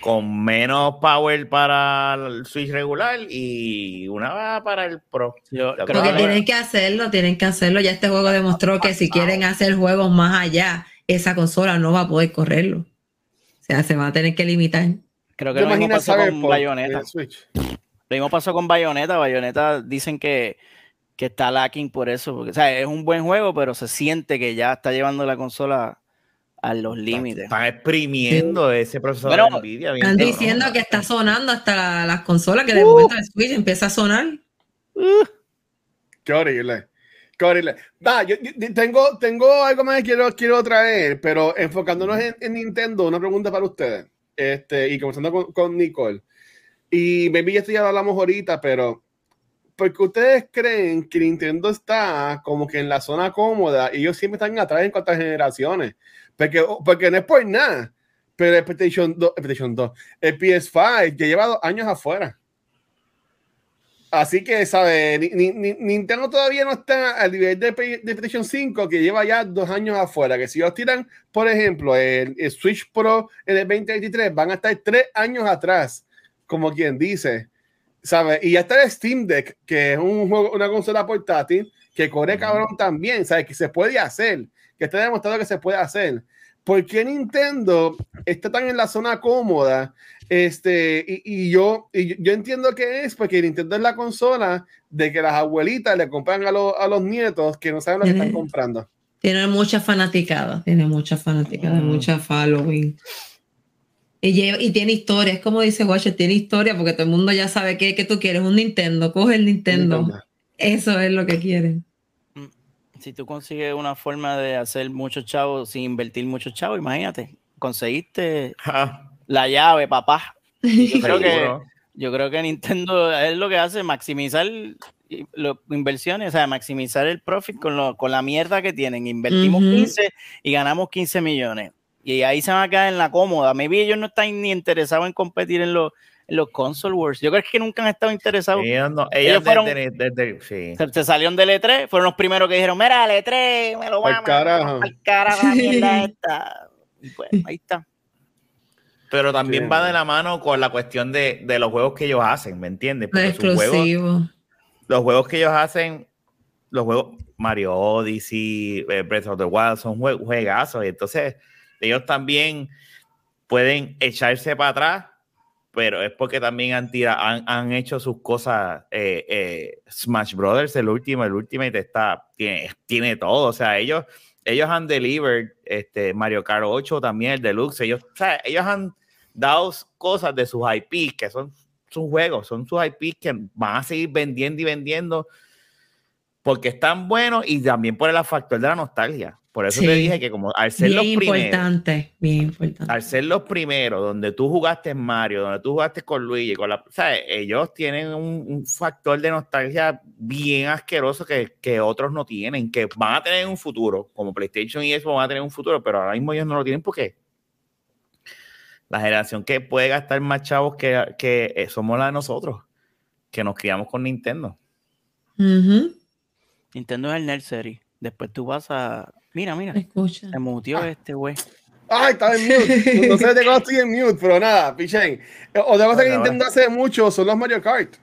con menos power para el Switch regular y una para el Pro. Yo Porque creo Porque que tienen que hacerlo, tienen que hacerlo. Ya este juego demostró que si quieren hacer juegos más allá, esa consola no va a poder correrlo. O sea, se va a tener que limitar. creo que ¿Te lo mismo pasó con Bayonetta. Switch? Lo mismo pasó con Bayonetta. Bayonetta dicen que, que está lacking por eso. Porque, o sea, es un buen juego, pero se siente que ya está llevando la consola a los límites. Están exprimiendo ese procesador Bueno, de Nvidia. bien Están diciendo que está sonando hasta la- las consolas, que de momento el Switch empieza a sonar. Qué horrible. Qué horrible. Va, yo, yo tengo, tengo algo más que quiero, quiero traer, pero enfocándonos en, en Nintendo, una pregunta para ustedes. Este, y comenzando con, con Nicole. Y maybe esto ya lo hablamos ahorita, pero porque ustedes creen que Nintendo está como que en la zona cómoda y ellos siempre están atrás en cuantas generaciones. Porque, porque no es por nada. Pero el PlayStation 2, el PlayStation 2, el PS5 ya lleva dos años afuera. Así que, ¿sabes? Ni- ni- ni- Nintendo todavía no está al nivel de, de PlayStation 5 que lleva ya dos años afuera. Que si ellos tiran, por ejemplo, el, el Switch Pro en el 2023, van a estar tres años atrás, como quien dice. ¿Sabes? Y ya está el Steam Deck, que es un juego, una consola portátil que corre Ujú. cabrón también, ¿sabes? Que se puede hacer, que está demostrado que se puede hacer. ¿Por qué Nintendo está tan en la zona cómoda? Este, y, y yo, y yo- entiendo que es porque Nintendo es la consola de que las abuelitas le compran a, los- a los nietos que no saben lo que están comprando. Tiene muchas fanaticadas, tiene muchas fanaticadas, Mm. mucha following. Y, lleva- y tiene historia, es como dice Watcher, tiene historia porque todo el mundo ya sabe que, que tú quieres un Nintendo, coge el Nintendo. Nintendo. Eso es lo que quieren. Si tú consigues una forma de hacer muchos chavos sin invertir muchos chavos, imagínate, conseguiste Ja, la llave, papá. Yo creo que yo creo que Nintendo es lo que hace, maximizar las inversiones, o sea, maximizar el profit con, lo- con la mierda que tienen. Invertimos Ujú. 15 y ganamos 15 millones. Y ahí se van a quedar en la cómoda. Maybe ellos no están ni interesados en competir en los, en los console wars. Yo creo que nunca han estado interesados. Ellos, no, Ellos ellos fueron- sí. Se, se salieron del E3, fueron los primeros que dijeron, mira, el E3, me lo vamos carajo. al carajo la mierda esta. Y pues, ahí está. Pero también Sí. va de la mano con la cuestión de, de los juegos que ellos hacen, ¿me entiendes? Porque sus juegos, los juegos que ellos hacen, los juegos Mario Odyssey, eh, Breath of the Wild, son jue- juegazos. Y entonces ellos también pueden echarse para atrás, pero es porque también han, tira- han, han hecho sus cosas. eh, eh, Smash Brothers, el último, el Ultimate está, tiene, tiene todo. O sea, ellos, ellos han delivered este, Mario Kart 8 también, el Deluxe. Ellos, ellos han dado cosas de sus IPs que son sus juegos, son sus IPs que van a seguir vendiendo y vendiendo porque están buenos y también por el factor de la nostalgia. Por eso te dije que como al ser los Bien primeros, importante, bien importante. al ser los primeros, donde tú jugaste en Mario, donde tú jugaste con Luigi, con la, ¿sabes? ellos tienen un, un factor de nostalgia bien asqueroso que, que otros no tienen, que van a tener en un futuro, como PlayStation y eso van a tener un futuro, pero ahora mismo ellos no lo tienen porque la generación que puede gastar más chavos que, que eh, somos la de nosotros, que nos criamos con Nintendo. Ujú. Nintendo es el nursery. Después tú vas a. Mira, mira. Escucha. Se mutió este güey. Ay, estaba en mute. No sé de cuándo estoy en mute, pero nada, pichen. Otra cosa que Nintendo hace mucho son los Mario Kart.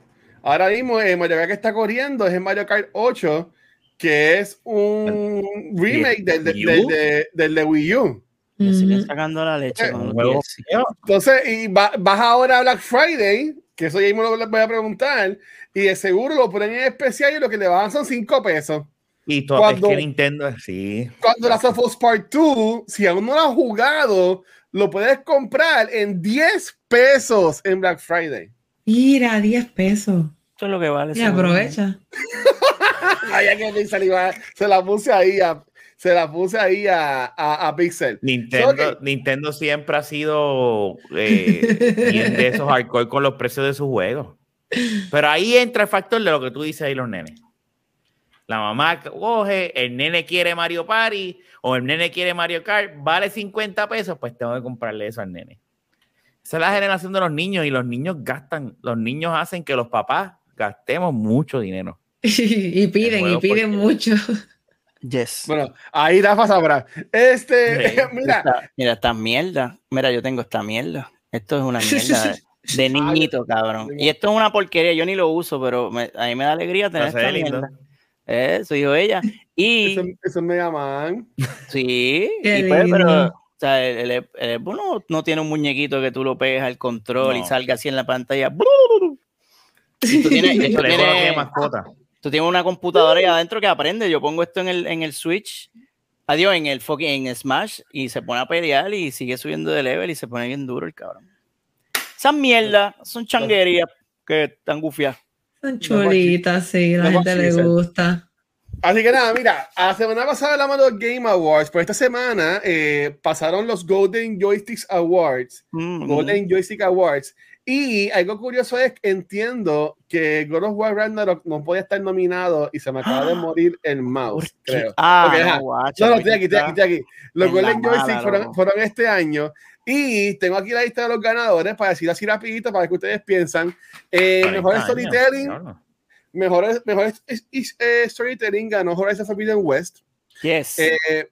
Ahora mismo el Mario Kart que está corriendo es el Mario Kart 8, que es un remake del de, Wii U. del de- del de Wii U. Le siguen Ujú. sacando la leche Eh, con los. Entonces, y va- vas ahora a Black Friday, que eso ya mismo lo les voy a preguntar, y de seguro lo ponen en especial y lo que le van son 5 pesos. Y todo, Cuando- es que Nintendo, sí. Cuando la of Us Part 2, si aún no lo has jugado, lo puedes comprar en 10 pesos en Black Friday. Mira, 10 pesos. Eso es lo que vale. Y aprovecha. Ay, que saliva, se la puse ahí a, se la puse ahí a, a, a Pixel. Nintendo, So, Nintendo siempre ha sido eh, bien de esos hardcore con los precios de sus juegos. Pero ahí entra el factor de lo que tú dices ahí, los nenes. La mamá coge, el nene quiere Mario Party o el nene quiere Mario Kart, vale 50 pesos, pues tengo que comprarle eso al nene. Esa es la generación de los niños y los niños gastan, los niños hacen que los papás gastemos mucho dinero. y piden, y piden porque- mucho. Yes. Bueno, ahí Rafa sabrá. Este, Sí. mira, Esta- mira, esta mierda. Mira, yo tengo esta mierda. Esto es una mierda de, de niñito, cabrón. Y esto es una porquería. Yo ni lo uso, pero me- a mí me da alegría tener esta lindo. Eso dijo ella. Y eso, eso es Mega Man. sí, y pues, pero o sea, el, el- el no, no tiene un muñequito que tú lo pegues al control y salga así en la pantalla. Y tú tienes, tú mascota. tú tienes una computadora ahí adentro que aprende. Yo pongo esto en el, en el Switch, adiós, en el fucking en Smash, y se pone a pelear y sigue subiendo de level y se pone bien duro el cabrón. Esas mierdas son changuerías que están gufiadas. Son chulitas, sí, la gente le gusta. Así que nada, mira, a la semana pasada hablamos de los Game Awards, pero esta semana eh, pasaron los Golden Joysticks Awards, Mm, Golden Joystick Awards, y algo curioso es que entiendo que God of War Ragnarok no podía estar nominado y se me acaba de morir el ¿por mouse, creo. Ah, Ok, ajá. no, guacha, No, no, estoy aquí, estoy aquí, estoy aquí. Los Golden Joysticks fueron, fueron este año. Y tengo aquí la lista de los ganadores para decir así rapidito para que ustedes piensan. Eh, 40 mejor años, storytelling, diablo. mejor, mejor es- es- eh, storytelling ganó Horizon Forbidden West. Yes. Eh,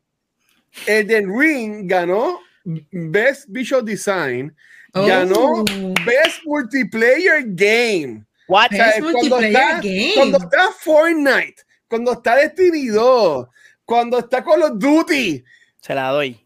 Elden Ring ganó Best Visual Design, ganó Oh, Best Multiplayer Game. What? O sea, Best cuando Multiplayer está, Game. cuando está Fortnite, cuando está Destiny 2, cuando está Call of Duty, Se la doy.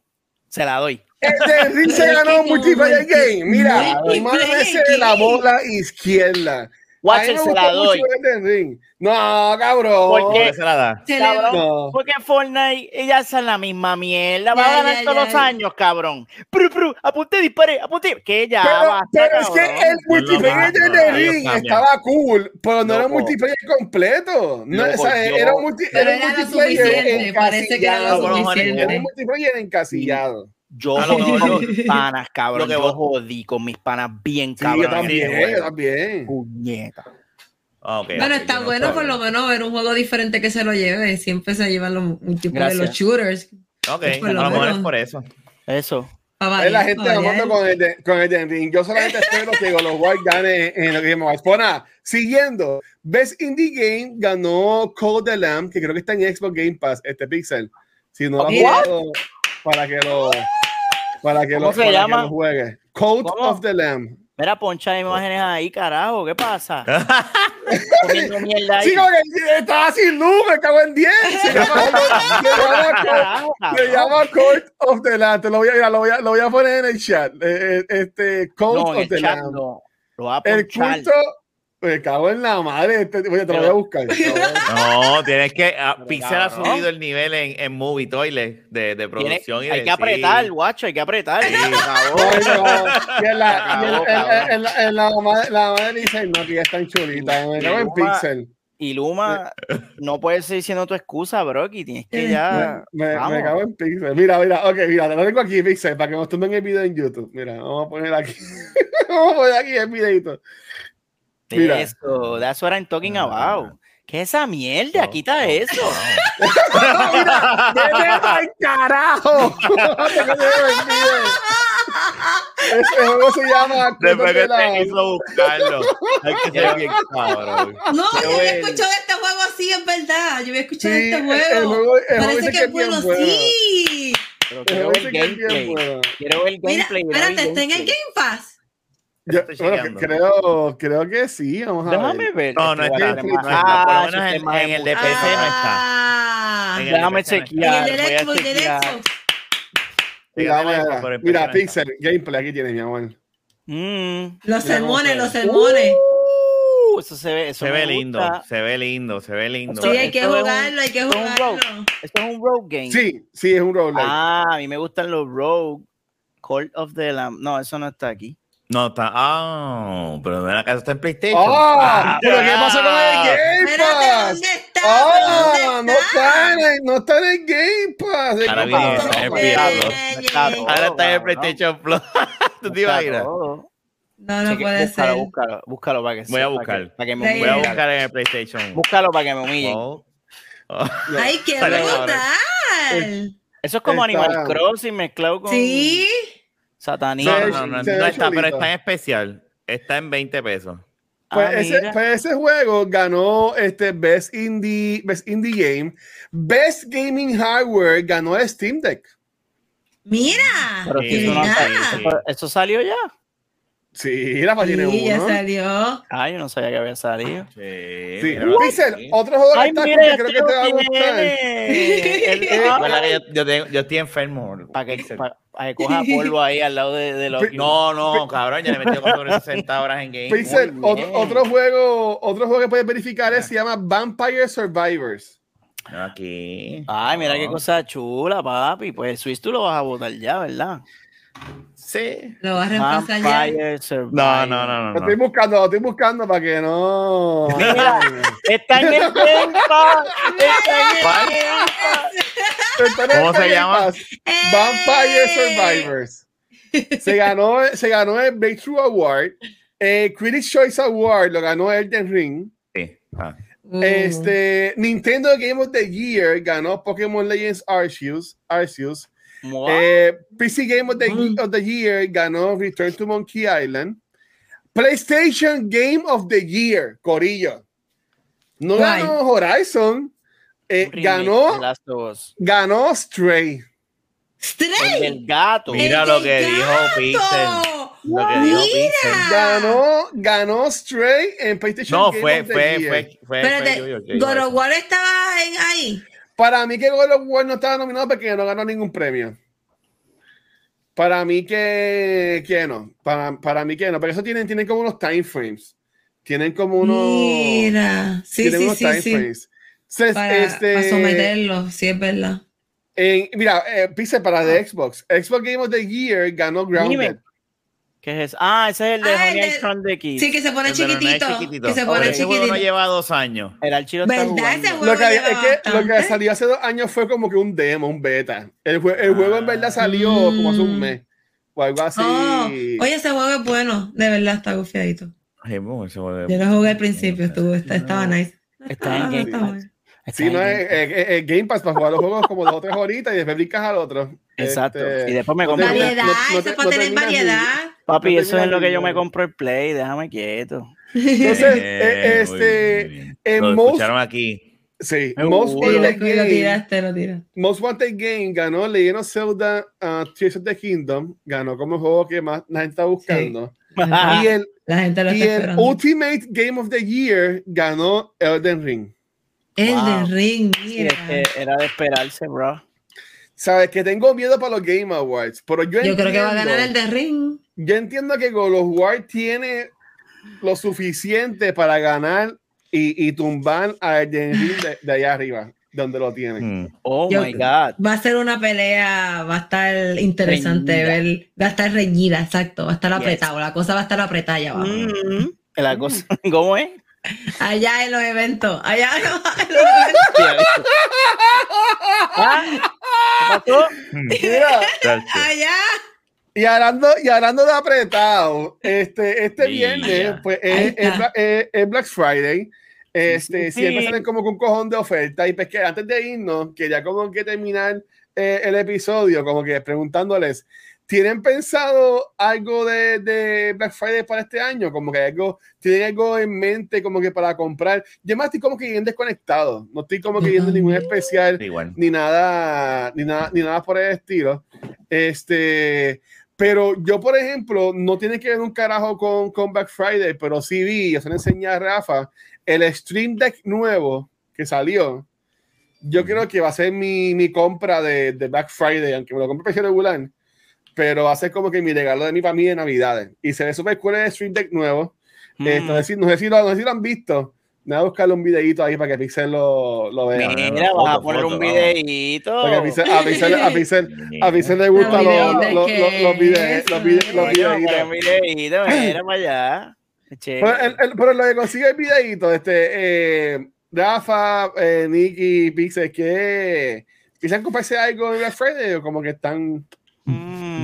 Se la doy. El Ring se ganó un multiplayer game. Mira, mámese de la bola izquierda. Watcher se la doy. Ring. No, cabrón. ¿Por ¿Por qué? se la da? Cabrón. No. Porque Fortnite, ella es la misma mierda. Va Ya, a ganar ya, todos ya. los años, cabrón. Pru, pru, apunté, disparé, apunté. Que ya Pero, basta, pero es que el multiplayer de No, ellos Ring estaba cool, pero no era un multiplayer completo. No, Loco, o sea, yo- era un, multi- Pero era un era lo multiplayer suficiente, parece que era lo encasillado. suficiente. Era un multiplayer encasillado. Yo A lo jodí mejor- con mis panas, cabrón. Lo que yo jodí con mis panas bien, Sí, cabrón. yo también, Sí, yo también. Puñeta. Ah, Bueno, está no bueno por lo menos ver un juego diferente que se lo lleve. Siempre se llevan los de Gracias. los shooters. Ok, por a lo lo mejor menos. es por eso. Eso. Pa' Es la gente hablando con el, de, con el de Ring. Yo solamente espero que los White gane en lo que. Pues nada, siguiendo. Best Indie Game ganó Code the Lamb, que creo que está en Xbox Game Pass, este Pixel. Si no lo han Mira. jugado, para que lo para que ¿Cómo lo, se para que llama? lo juegue. Code ¿Cómo? of the Lamb. Mira, poncha imágenes ahí, carajo. ¿Qué pasa? Comiendo mierda ahí. Sí, estaba sin luz, me cago en 10. Se llama, Court of the Lamb. Te lo voy a, mira, lo voy a, lo voy a poner en el chat. Eh, eh, Este, Court No, of the chat Lamb. no. Lo va a El culto. Me cago en la madre. Este, oye, te lo voy a buscar. No, tienes que. ah, Pixel ha subido el nivel en, en Movie Toilet de, de producción. y hay de- que apretar, sí. guacho, hay que apretar. Sí. La, madre dice, no, que ya están chulitas. Me cago en Pixel. Y Luma, no puedes seguir siendo tu excusa, bro, que tienes que ya. Me, me, vamos. me cago en Pixel. Mira, mira, ok, mira, te lo tengo aquí, Pixel, para que nos tomen el video en YouTube. Mira, vamos a poner aquí. vamos a poner aquí el videito. Mira. Eso, that's what I'm talking about. ¿Qué es esa mierda? No, Quita no, eso. No, mira, al carajo. Te que te olvide. Ese juego se llama Después que the te hizo buscarlo. Hay que ser bien cabrón. No, yo había el- escuchado este juego así, es verdad. Yo había escuchado Sí, este el- juego. el juego- el Parece que es bueno, sí. Pero El quiero juego ver bien gameplay. Quiero ver Mira, gameplay. espérate, está en el. Game Pass. Yo- bueno, creo, creo que sí. Vamos a Déjame ver. ver. No, no Este, está, no está, por lo Ah, menos en- en el de PC no está. Ah. En Déjame no está. En chequear. el voy de a Xbox, el de chequear. Xbox. Mira, mira, en mira. Pixel, gameplay, aquí tienes, mi amor. Mm. Los sermones, los sermones. Uh, eso se ve, eso Se ve lindo, se ve lindo, se ve lindo. Sí, hay que esto es un- jugarlo, hay que jugarlo. Esto es un rogue game. Sí, sí, es un roguelike. Ah, a mí me gustan los rogue. Call of the Lamb. No, eso no está aquí. No está. Ah, pero ven acá, está en PlayStation. ¡Ah! ¿Pero qué pasó con el Game Espérate, Pass? ¿dónde está? ¡Ah! ¿Dónde No está en no está en el Game Pass. ¿De Ahora viene pasa? Está todo, Ahora está en el. PlayStation Plus. ¿Tú te imaginas? No, no Cheque- puede búscalo, ser. Búscalo, búscalo para que Voy a para buscar. que- Para que me Sí. Voy a buscar en el PlayStation. Búscalo para que me humillen. Oh. Oh. ¡Ay, qué brutal! Eso es como Está- Animal Crossing mezclado con Sí. Satanismo. No, no, no, no, está, pero está en especial. Está en 20 pesos. Pues, Ah, ese, mira. pues ese juego ganó este Best Indie, Best Indie Game. Best Gaming Hardware ganó el Steam Deck. Mira. Pero no eso salió ya. Sí, la tiene Sí, ya salió. Ah, yo no sabía que había salido. Sí, Sí. otro juego que Ay, está mira, que creo que te va a gustar. El- ah, Recuerda que yo, yo tengo- yo estoy enfermo. Para que, pa- pa' que coja polvo ahí al lado de, de los. No, no, cabrón, ya le metí como sobre 60 horas en game. Pixel, otro, juego, otro juego que puedes verificar es, se llama Vampire Survivors. No, Aquí. Ay, mira qué cosa chula, papi. Pues Swiss tú lo vas a votar ya, ¿verdad? Sí. Lo vas a reemplazar ya. Vampire Survivor. No, no, no, no. Lo estoy buscando, lo estoy buscando para que no. Mira. Está en el Pass. Está en el el ¿Cómo se llama? Pass. ¡Eh! Vampire Survivors. Se ganó, se ganó el Breakthrough Award. El Critics Choice Award lo ganó Elden Ring. Sí. Ah. Uh, Este, Nintendo Game of the Year ganó Pokémon Legends Arceus. Arceus. Eh, PC Game of the, Mm. of the Year ganó Return to Monkey Island. PlayStation Game of the Year, Corillo. No ganó Horizon, eh, ganó, ganó Stray. El ¡Stray! del gato. Mira ¡El lo que dijo gato! Pixel. Lo que dijo Mira. Ganó ganó Stray en PlayStation No, Game fue, of the fue, Year. fue, fue, Espérate, fue yo, yo, yo, God yo. of War estaba en ahí. Para mí que God of War no estaba nominado porque no ganó ningún premio. Para mí que, que no. Para, para mí que no. Pero eso tienen, tienen como unos time frames. Tienen como unos. Mira, sí, tienen sí, unos sí, time sí. frames. Se- Para, este, para someterlo, sí es verdad. en- mira, eh, pise para de Xbox. Xbox Game of the Year ganó Grounded. Dime. ¿Qué es eso? Ah, ese es el de Ah, el Honey de- I Shrunk the Kids. Sí, que se pone no chiquitito, chiquitito. que se pone ese juego no chiquitito. lleva dos años. El archivo está ¿Verdad? Ese juego- Lo que, lleva es que lo que salió hace dos años fue como que un demo, un beta. El, jue- el juego en verdad salió como hace un Mm. mes o algo así. Oh, oye, ese juego es bueno, de verdad está gufiadito. Yo lo jugué al principio, estuvo, está- estaba nice. Está en Ah, Game está Pass. Sí, en no Game es, es- es- es Game Pass para jugar los juegos como dos o tres horitas y después brincas al otro. Exacto. Este, y después me no compro. Variedad, no- no eso para no tener variedad. Papi, eso es lo que yo me compro el Play, déjame quieto. Entonces, Bien, eh, este, en Lo most- escucharon aquí. Sí, Most Wanted, lo Game, tiraste, lo tiraste. Most Wanted Game ganó Legend of Zelda uh, Tears of the Kingdom, ganó como el juego que más la gente está buscando. Y el, La gente lo y está el. Ultimate Game of the Year ganó Elden Ring. El Wow. de Ring, Sí, mira. es que era de esperarse, bro. Sabes que tengo miedo para los Game Awards, pero yo, Yo creo que va a ganar el de Ring. Yo entiendo que God of War tiene lo suficiente para ganar y, y tumbar a Elden Ring de, de allá arriba, donde lo tienen. Mm. Oh Yo- my God. Va a ser una pelea, va a estar interesante Reñida. ver, va a estar reñida, exacto, va a estar Yes. apretado, la cosa va a estar apretada allá abajo. Mm, La cosa, ¿cómo es? Allá en los eventos, allá en los eventos, Ah, ¿Qué pasó? Mira, Chacho. allá. y hablando, y hablando de apretado, este, este viernes pues, es, está. es Bla- es- es Black Friday. Este, sí, siempre salen como con un cojón de oferta. Y pues que antes de irnos, quería como que terminar eh, el episodio, como que preguntándoles, ¿tienen pensado algo de, de Black Friday para este año? Como que algo, ¿tienen algo en mente como que para comprar? Yo más estoy como que bien desconectado, no estoy como que viendo ningún especial Igual. ni nada, ni nada, ni nada por el estilo. Este, pero yo, por ejemplo, no tiene que ver un carajo con, con Black Friday, pero sí vi, se lo enseñé a Rafa, el Stream Deck nuevo que salió. Yo creo que va a ser mi, mi compra de, de Black Friday, aunque me lo compre precio regular, pero va a ser como que mi regalo de mi familia de Navidades. Y se ve súper cool el Stream Deck nuevo. Eh, no, Mm. sé si, no, sé si lo, no sé si lo han visto. Me voy a buscarle un videito ahí para que Pixel lo, lo vea. Mira, vas a poner foto, un vamos. videito. Porque a Pixel, a Pixel, a Pixel, a Pixel le gustan Los los, videos los, los, videos, los videos, los videitos. videito, mira para allá. Pero, el- el- pero lo que consigue el videito, este, eh, Rafa, eh, Nicky, Pixel, que quisieran comprarse algo en Black Friday o como que están.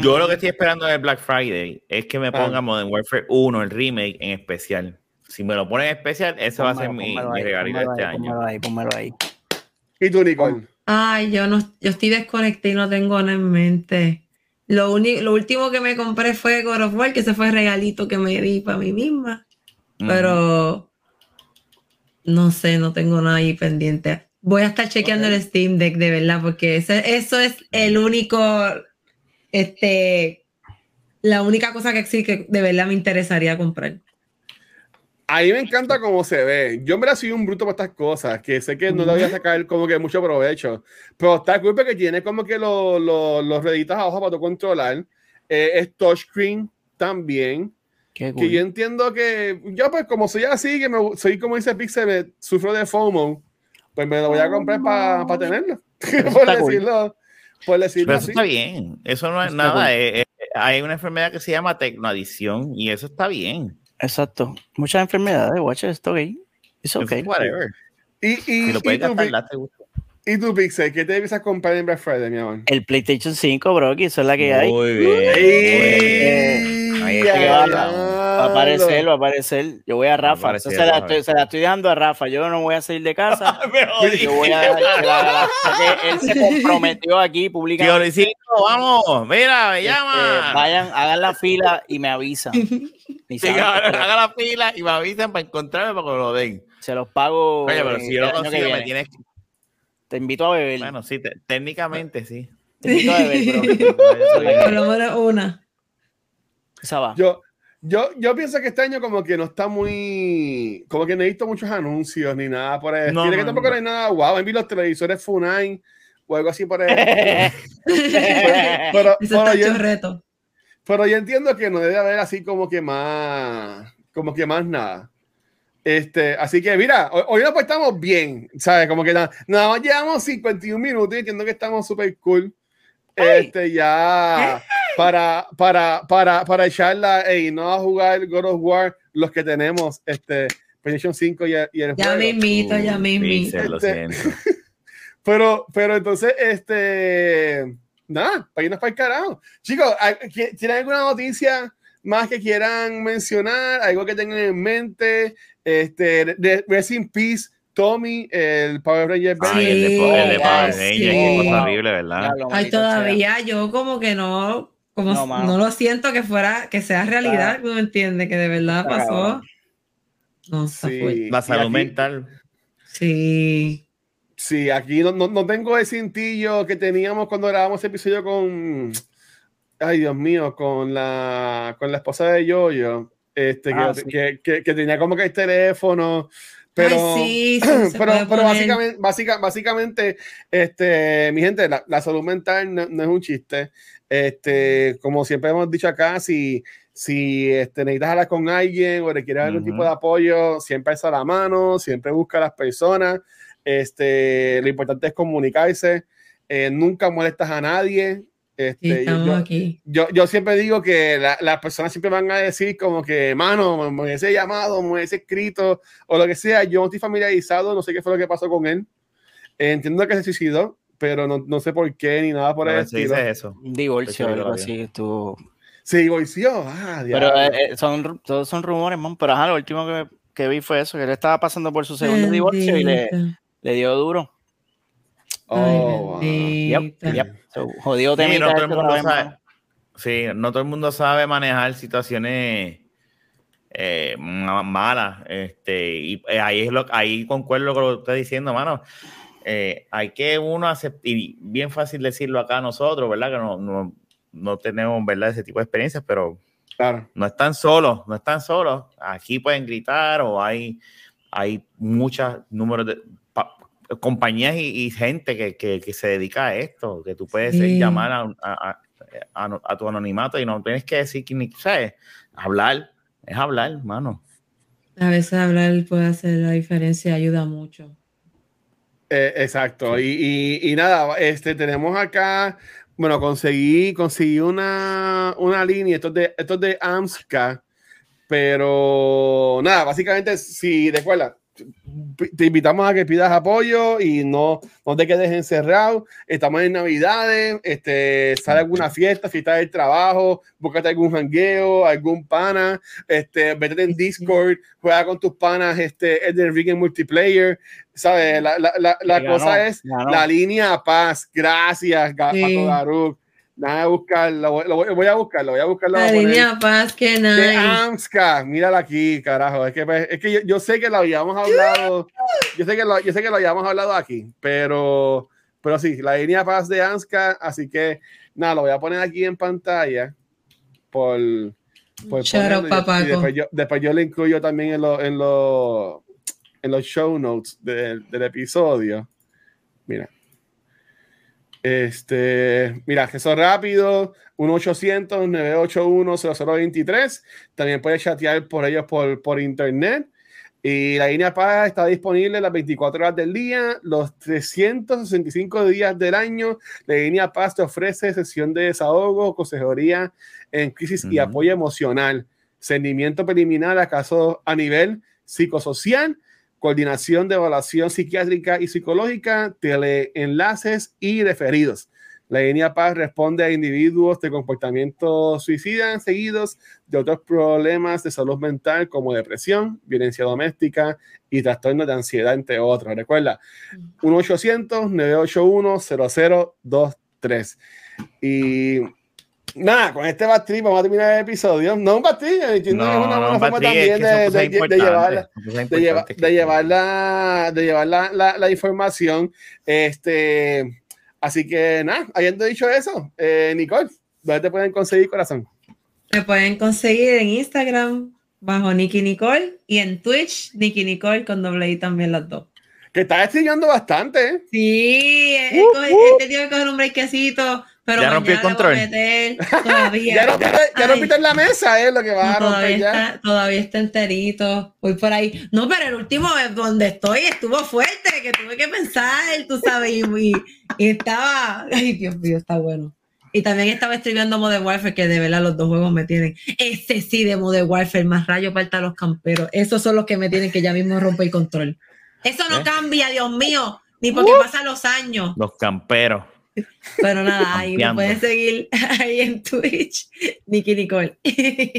Yo lo que estoy esperando de Black Friday es que me Ah. pongan Modern Warfare 1, el remake, en especial. Si me lo ponen en especial, ese va a ser mi, regalito este ahí, año. Pónmelo ahí, pónmelo ahí. ¿Y tú, Nicole? Ay, yo no, yo estoy desconectada y no tengo nada en mente. Lo, uni- lo último que me compré fue God of War, que ese fue el regalito que me di para mí misma. Pero no sé, no tengo nada ahí pendiente. Voy a estar chequeando el Steam Deck de verdad, porque ese- eso es el único, este, la única cosa que existe que de verdad me interesaría comprar. A mí me encanta cómo se ve. Yo me la soy un bruto para estas cosas, que sé que no le voy a sacar como que mucho provecho. Pero está cool porque tiene como que los, los, los reditos abajo para tu controlar. Eh, es touchscreen también. Qué Que cool. yo entiendo que yo pues como soy así, que me, soy como dice Pixel, me sufro de FOMO, pues me lo voy a comprar para tenerlo. por está cool. Por decirlo Pero eso así. está bien. Eso no es Está nada. cool. eh, eh, hay una enfermedad que se llama tecnoadicción y eso está bien. Exacto. Muchas enfermedades, watch esto gay. Es ok. Whatever. Y, y, Si lo y, puedes tú, gastar, Pi- date gusto. y tú, Pixel, ¿qué te empiezas a comprar en Black Friday, mi amor? El PlayStation 5, bro, que eso es la que hay. Muy bien. Eh, Ahí Que está. Va, a aparecer, va a aparecer. Yo voy a Rafa. aparecer, Eso se, la estoy, se la estoy dejando a Rafa. Yo no voy a salir de casa. Pero, Yo voy a la- él se comprometió aquí Tío públicamente. Luisito, vamos. Mira, me Este, llama. vayan, hagan la fila y me avisan. Y Sí, saben haga, que haga la fila y me avisan para encontrarme para que me lo den. se los pago. Oye, pero eh, si yo lo consigo, me tienes que. Te invito a beber. Bueno, sí, te- técnicamente sí. Te invito a beber, bro. Por lo menos una. Esa va. Yo, Yo, yo pienso que este año como que no está muy... Como que no he visto muchos anuncios ni nada por ahí. No, Tiene que no, tampoco no. no hay nada guau. Wow, vi los televisores Funai o algo así por ahí. pero, Eso pero está yo, chorreto. pero yo entiendo que no debe haber así como que más... Como que más nada. Este, así que mira, hoy, hoy nos portamos bien, ¿sabes? Como que nada, nada más llevamos 51 minutos y entiendo que estamos súper cool. Este, ya para, para, para, para echarla y no a jugar God of War, los que tenemos este PlayStation 5 y el, y el Ya juego. mismito, ya mismito. Pixel, lo Este-. Pero, pero entonces, este, nada, para irnos para el carajo. Chicos, ¿hay- qui- ¿tienen alguna noticia más que quieran mencionar? ¿Algo que tengan en mente? Este, de, Rest in Peace, Tommy, el Power Ranger. Ay, el de, Po- el de Power Ranger, sí. qué cosa horrible, ¿verdad? Ay, todavía yo como que no, como No, no lo siento que fuera, que sea realidad, ¿no me entiende? Que de verdad está pasó. No, Sí. La salud aquí- mental. Sí. Sí, aquí no, no, no tengo el cintillo que teníamos cuando grabamos ese episodio con. Ay, Dios mío, con la, con la esposa de Yoyo. Este, que, Ah, sí. que, que- que tenía como que el teléfono. Pero, Ay, sí, sí, se pero, pero poner. básicamente, básica- básicamente, este, mi gente, la, la salud mental no, no es un chiste. Este, como siempre hemos dicho acá, si, si este, necesitas hablar con alguien o requieres algún tipo de apoyo, siempre alza la mano, siempre busca a las personas. Este, lo importante es comunicarse. eh, nunca molestas a nadie. Sí, Este, estamos yo, aquí. yo, yo siempre digo que la- las personas siempre van a decir como que, mano, me, hubiese llamado, me hubiese escrito o lo que sea. Yo no estoy familiarizado, no sé qué fue lo que pasó con él. Entiendo que se suicidó, pero no, no sé por qué ni nada por el estilo. eso. Divorcio, algo así. Estuvo... Se divorció. Ah, Pero eh, eh, son, todos son rumores, man. Pero ajá, lo último que, que vi fue eso, que él estaba pasando por su segundo divorcio y le, le dio duro. Oh, bendito. Yep. So, jodido Sí, temita no todo el este mundo sabe. Sí, no todo el mundo sabe manejar situaciones eh, ma- malas. Este, y eh, ahí es lo ahí concuerdo con lo que usted diciendo, mano. Eh, hay que uno aceptar, y bien fácil decirlo acá nosotros, ¿verdad? Que no, no, no tenemos, ¿verdad? Ese tipo de experiencias, pero Claro. no están solos, no están solos. Aquí pueden gritar o hay, hay muchos números de compañías y, y gente que, que- que se dedica a esto, que tú puedes Sí. llamar a, a- a- tu anonimato y no tienes que decir que ni sabes, hablar, es hablar, mano. A veces hablar puede hacer la diferencia, ayuda mucho. Eh, exacto. Y, y- y nada, este, tenemos acá, bueno, conseguí, conseguí una, una línea, esto es de, esto es de AMSCA, pero nada, básicamente, si recuerda, te invitamos a que pidas apoyo y no, no te quedes encerrado. Estamos en Navidades, este, sale alguna fiesta, fiesta del trabajo, búscate algún jangueo, algún pana, este, vete en Discord, juega con tus panas, este, Elden Ring en multiplayer, ¿sabes? La, la, la, la Ganó, cosa es ganó. la línea paz. Gracias, Sí. Garuk. Nada de buscarlo, voy- lo voy, a buscarlo, voy a buscarlo. La a línea paz, que de nice. AMSCA, mírala aquí, carajo. Es que, pues, es que yo, yo sé que lo habíamos hablado, yo sé que lo, yo sé que lo habíamos hablado aquí, pero, pero sí, la línea paz de AMSCA, así que nada, lo voy a poner aquí en pantalla por, por papaco. y después yo, después yo le incluyo también en, lo- en, lo- en los show notes del- del episodio. Mira. Este, mira, eso rápido, 1-800-981-0023. También puedes chatear por ellos por, por internet. Y la línea PAS está disponible las 24 horas del día, los 365 días del año. La línea Paz te ofrece sesión de desahogo, consejería en crisis y apoyo emocional, seguimiento preliminar a casos a nivel psicosocial, coordinación de evaluación psiquiátrica y psicológica, teleenlaces y referidos. La línea Paz responde a individuos de comportamiento suicida seguidos de otros problemas de salud mental como depresión, violencia doméstica y trastornos de ansiedad, entre otros. Recuerda, 1-800-981-0023. Y nada, con este backtrip vamos a terminar el episodio. No un entiendo que es una buena forma también de, llevar, la, de llevar la, la- la información. Este, así que nada, habiendo dicho eso, eh, Nicole, ¿dónde te pueden conseguir corazón? Me pueden conseguir en Instagram bajo Nicky Nicole y en Twitch Nicky Nicole con doble I también las dos. Que estás estudiando bastante. ¿eh? Sí, he, Uh, coge- uh. he tenido que coger un breakcito, pero Ya rompí el control. meter todavía. Ya rompiste, ya rompiste en la mesa, es lo que vas No, a romper todavía, ya. está, todavía está enterito. Voy por ahí. No, pero el último donde estoy estuvo fuerte, que tuve que pensar, tú sabes, y, y- y estaba. Ay, Dios mío, está bueno. Y también estaba escribiendo Modern Warfare, que de verdad los dos juegos me tienen. Ese sí de Modern Warfare, más rayo falta los camperos. Esos son los que me tienen que ya mismo romper el control. Eso no ¿Eh? cambia, Dios mío, ni porque Uh. pasan los años. Los camperos. Pero nada, ahí me pueden seguir ahí en Twitch, Nicky Nicole.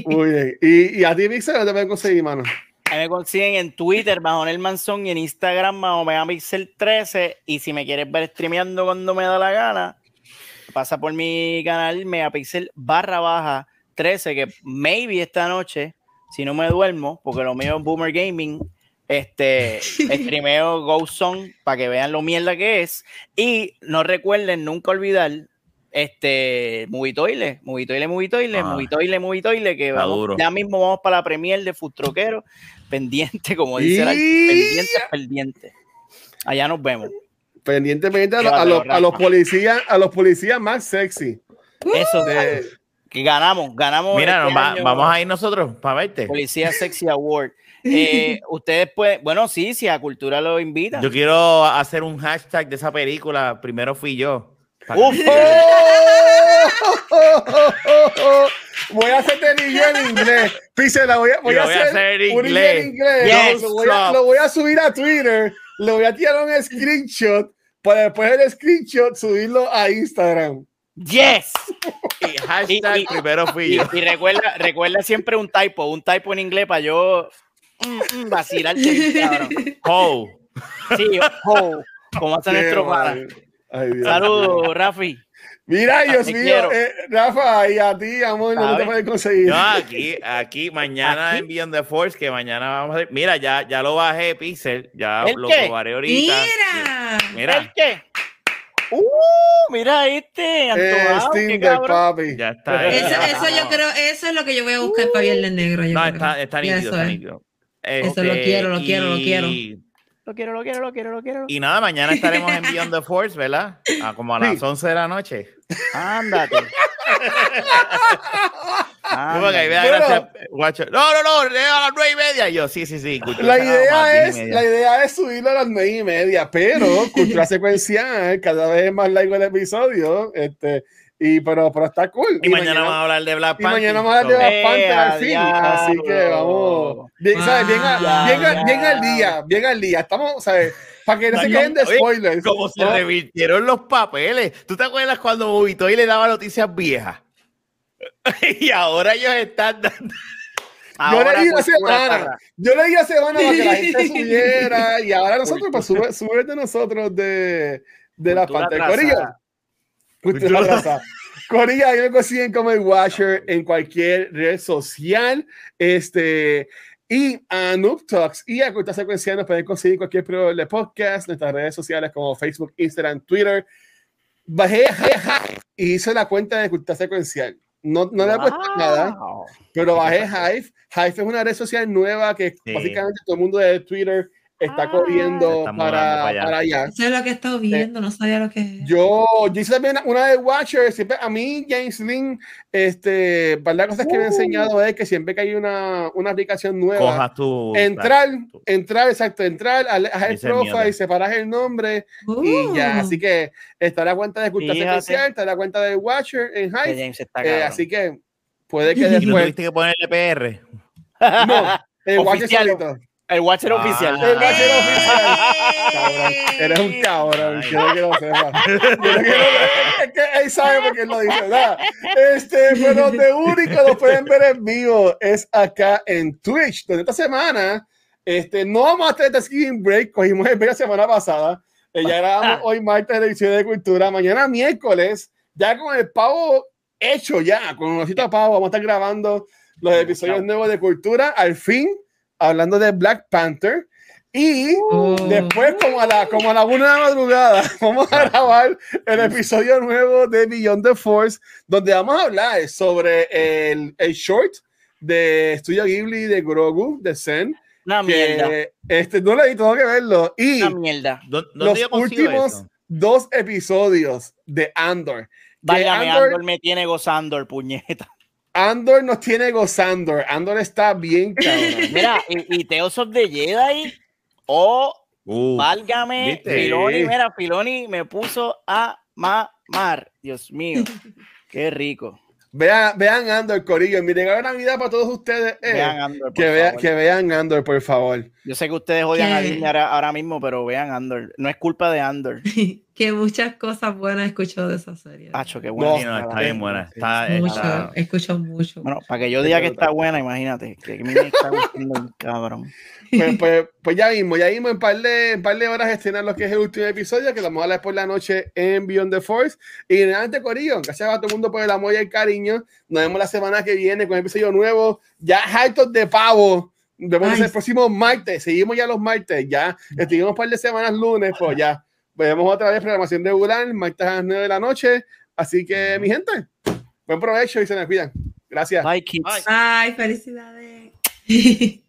Muy bien. Y, y a ti, Pixel, no te pueden conseguir, mano. Ahí me consiguen en Twitter, bajo el Manzón, y en Instagram, bajo Megapixel 13. Y si me quieres ver streameando cuando me da la gana, pasa por mi canal Megapixel barra baja 13, que maybe esta noche, si no me duermo, porque lo mío es Boomer Gaming, este, streameo Ghost Song para que vean lo mierda que es. Y no recuerden nunca olvidar este Movitoile, Movitoile, Movitoile, Ah. Movitoile, Movitoile, que vamos- duro. ya mismo vamos para la premier de Futroquero, pendiente, como dice Y- pendiente, pendiente. Allá nos vemos. Pendiente, pendiente a, lo- a Llévatelo, los, a los policías, a los policías más sexy. Eso, De- que ganamos, ganamos. Mira, este nos va- año vamos a ir nosotros para verte. Policía Sexy Award. Eh, ustedes pueden, bueno, sí, si a Cultura lo invita. Yo quiero hacer un hashtag de esa película. Primero fui yo. Uf. Voy a hacerte en inglés en inglés. Pixel, la voy a, voy Lo a voy a hacer, hacer en un inglés. en inglés. Yes, lo, voy a, stop. lo voy a subir a Twitter. Le voy a tirar un screenshot para después el screenshot subirlo a Instagram. yes. y hashtag Y- y- primero fui Y, yo. y recuerda, recuerda siempre un typo, un typo en inglés para yo mm, mm, vacilarte, cabrón. Oh, Sí, oh, como hace nuestro Dios. Saludos, Rafi. Mira, Dios Te mío, quiero. eh, Rafa, y a ti, amor, no te puedes conseguir. yo aquí, aquí, mañana Aquí. en Beyond the Force, que mañana vamos a hacer. Mira, ya, ya lo bajé, Pixel. Ya ¿El lo qué? probaré ahorita. Mira. ¿El Mira, qué? Uh, mira este, Eh, antojado, qué Steam papi. ya está. ahí. Eso, eso yo creo, eso es lo que yo voy a buscar para Viernes Negro. yo No, creo. está, está nítido, está es. Nítido. Eso lo quiero, lo quiero, lo quiero. Lo quiero, lo quiero, lo quiero, lo quiero. Y nada, mañana estaremos en Beyond the Force, ¿verdad? A como a las Sí. 11 de la noche. Ándate. No, Bueno. No, no, a las 9 y media. Yo, sí, sí, sí. La idea, 10 y es, la idea es subirlo a las nueve y media, pero cultura secuencial, cada vez es más largo el episodio, este, y pero, pero está cool. Y, mañana vamos a hablar de Black y Panther. mañana vamos a hablar de Black Panther al ¡Eh, fin, así que vamos, bien, ¿sabes? Bien, a- Wow. bien, a- bien al día, bien al día, estamos, ¿sabes? Para que no se queden de oye, spoilers. Como se revirtieron los papeles. ¿Tú te acuerdas cuando Bobito y le daba noticias viejas? y ahora ellos están dando. Yo leí la Cultura semana, Parra. yo leí la semana para que la gente subiera y ahora nosotros, pues sube, sube de nosotros de, de la pantalla. atrasada. Corillo, Cultura atrasada. Corillo, ahí me consiguen como el Watcher en cualquier red social. Este, y a Noob Talks y a Cultura Secuencial nos pueden conseguir cualquier proveedor de podcast, nuestras redes sociales como Facebook, Instagram, Twitter. Bajé y hice la cuenta de Cultura Secuencial. No, no le he puesto nada. Pero bajé Hive. Hive es una red social nueva que Sí. básicamente todo el mundo de Twitter está Ah. corriendo para, para allá. para allá. Eso es lo que he estado viendo, no sabía lo que es. Yo, yo hice también una, de Watcher. Siempre, a mí, James Lynn, este, para las cosas que me ha Uh. enseñado es que siempre que hay una, una aplicación nueva, Cojas tu. entrar, entrar, exacto, entrar a el profile, separas el nombre y ya. Uh. Así que está la cuenta de Cultura. Secuencial, está la cuenta de Watcher en está eh, así que puede que Y no después. tuviste que ponerle PR. No, el Watcher solito. El Watcher Ah. oficial. El Watcher ¡Eh! oficial. Cabrón, eres un cabrón, Ay. quiero que lo sepas. Quiero que lo- Es que él sabe por qué lo dice, ¿verdad? Este, pero de único lo pueden ver en vivo es acá en Twitch, donde esta semana este, no vamos a tener Thanksgiving Break, cogimos el break la semana pasada, eh, ya grabamos hoy martes de edición de cultura, mañana miércoles, ya con el pavo hecho ya, con un osito de pavo, vamos a estar grabando los episodios nuevos de cultura, al fin, hablando de Black Panther. Y Oh. después, como a, la, como a la una de la madrugada, vamos a grabar el episodio nuevo de Beyond the Force, donde vamos a hablar sobre el, el short de Studio Ghibli de Grogu, de Zen. Una mierda. Que este, no lo he visto, tengo que verlo. Y Una mierda. ¿Dó- ¿Dónde los últimos eso? dos episodios de Andor. Válgame, Andor, Andor me tiene gozando el puñeta. Andor nos tiene gozando. Andor está bien cabrón. Mira, y, y Teos of the Jedi, oh, Uh, válgame, ¿viste? Filoni, mira, Filoni me puso a mamar. Dios mío, qué rico. Vean, vean Andor, Corillo. Mi regalo de Navidad para todos ustedes es Vean Andor, por que, vea- favor. que vean Andor, por favor. Yo sé que ustedes odian a. Disney ahora, ahora mismo, pero vean Andor. No es culpa de Andor. que muchas cosas buenas escucho de esa serie. Pacho, qué No, bueno. sí, no, está bien buena. Está, mucho, está- escucho mucho. Bueno, para que yo diga que está buena, imagínate. Que me está gustando un cabrón. Pues, pues, pues ya mismo, ya mismo en par de, en par de horas estrenar lo que es el último episodio, que lo vamos a hablar por la noche en Beyond the Force. Y nuevamente, Corillo, gracias a todo el mundo por el amor y el cariño. Nos vemos la semana que viene con un episodio nuevo, ya hartos de pavo. Vemos Ay. el próximo martes, seguimos ya los martes, ya estuvimos un par de semanas lunes, pues ya veremos otra vez programación regular, martes a las 9 de la noche. Así que, mi gente, buen provecho y se me cuidan. Gracias. Bye, kids. Bye. Ay, felicidades.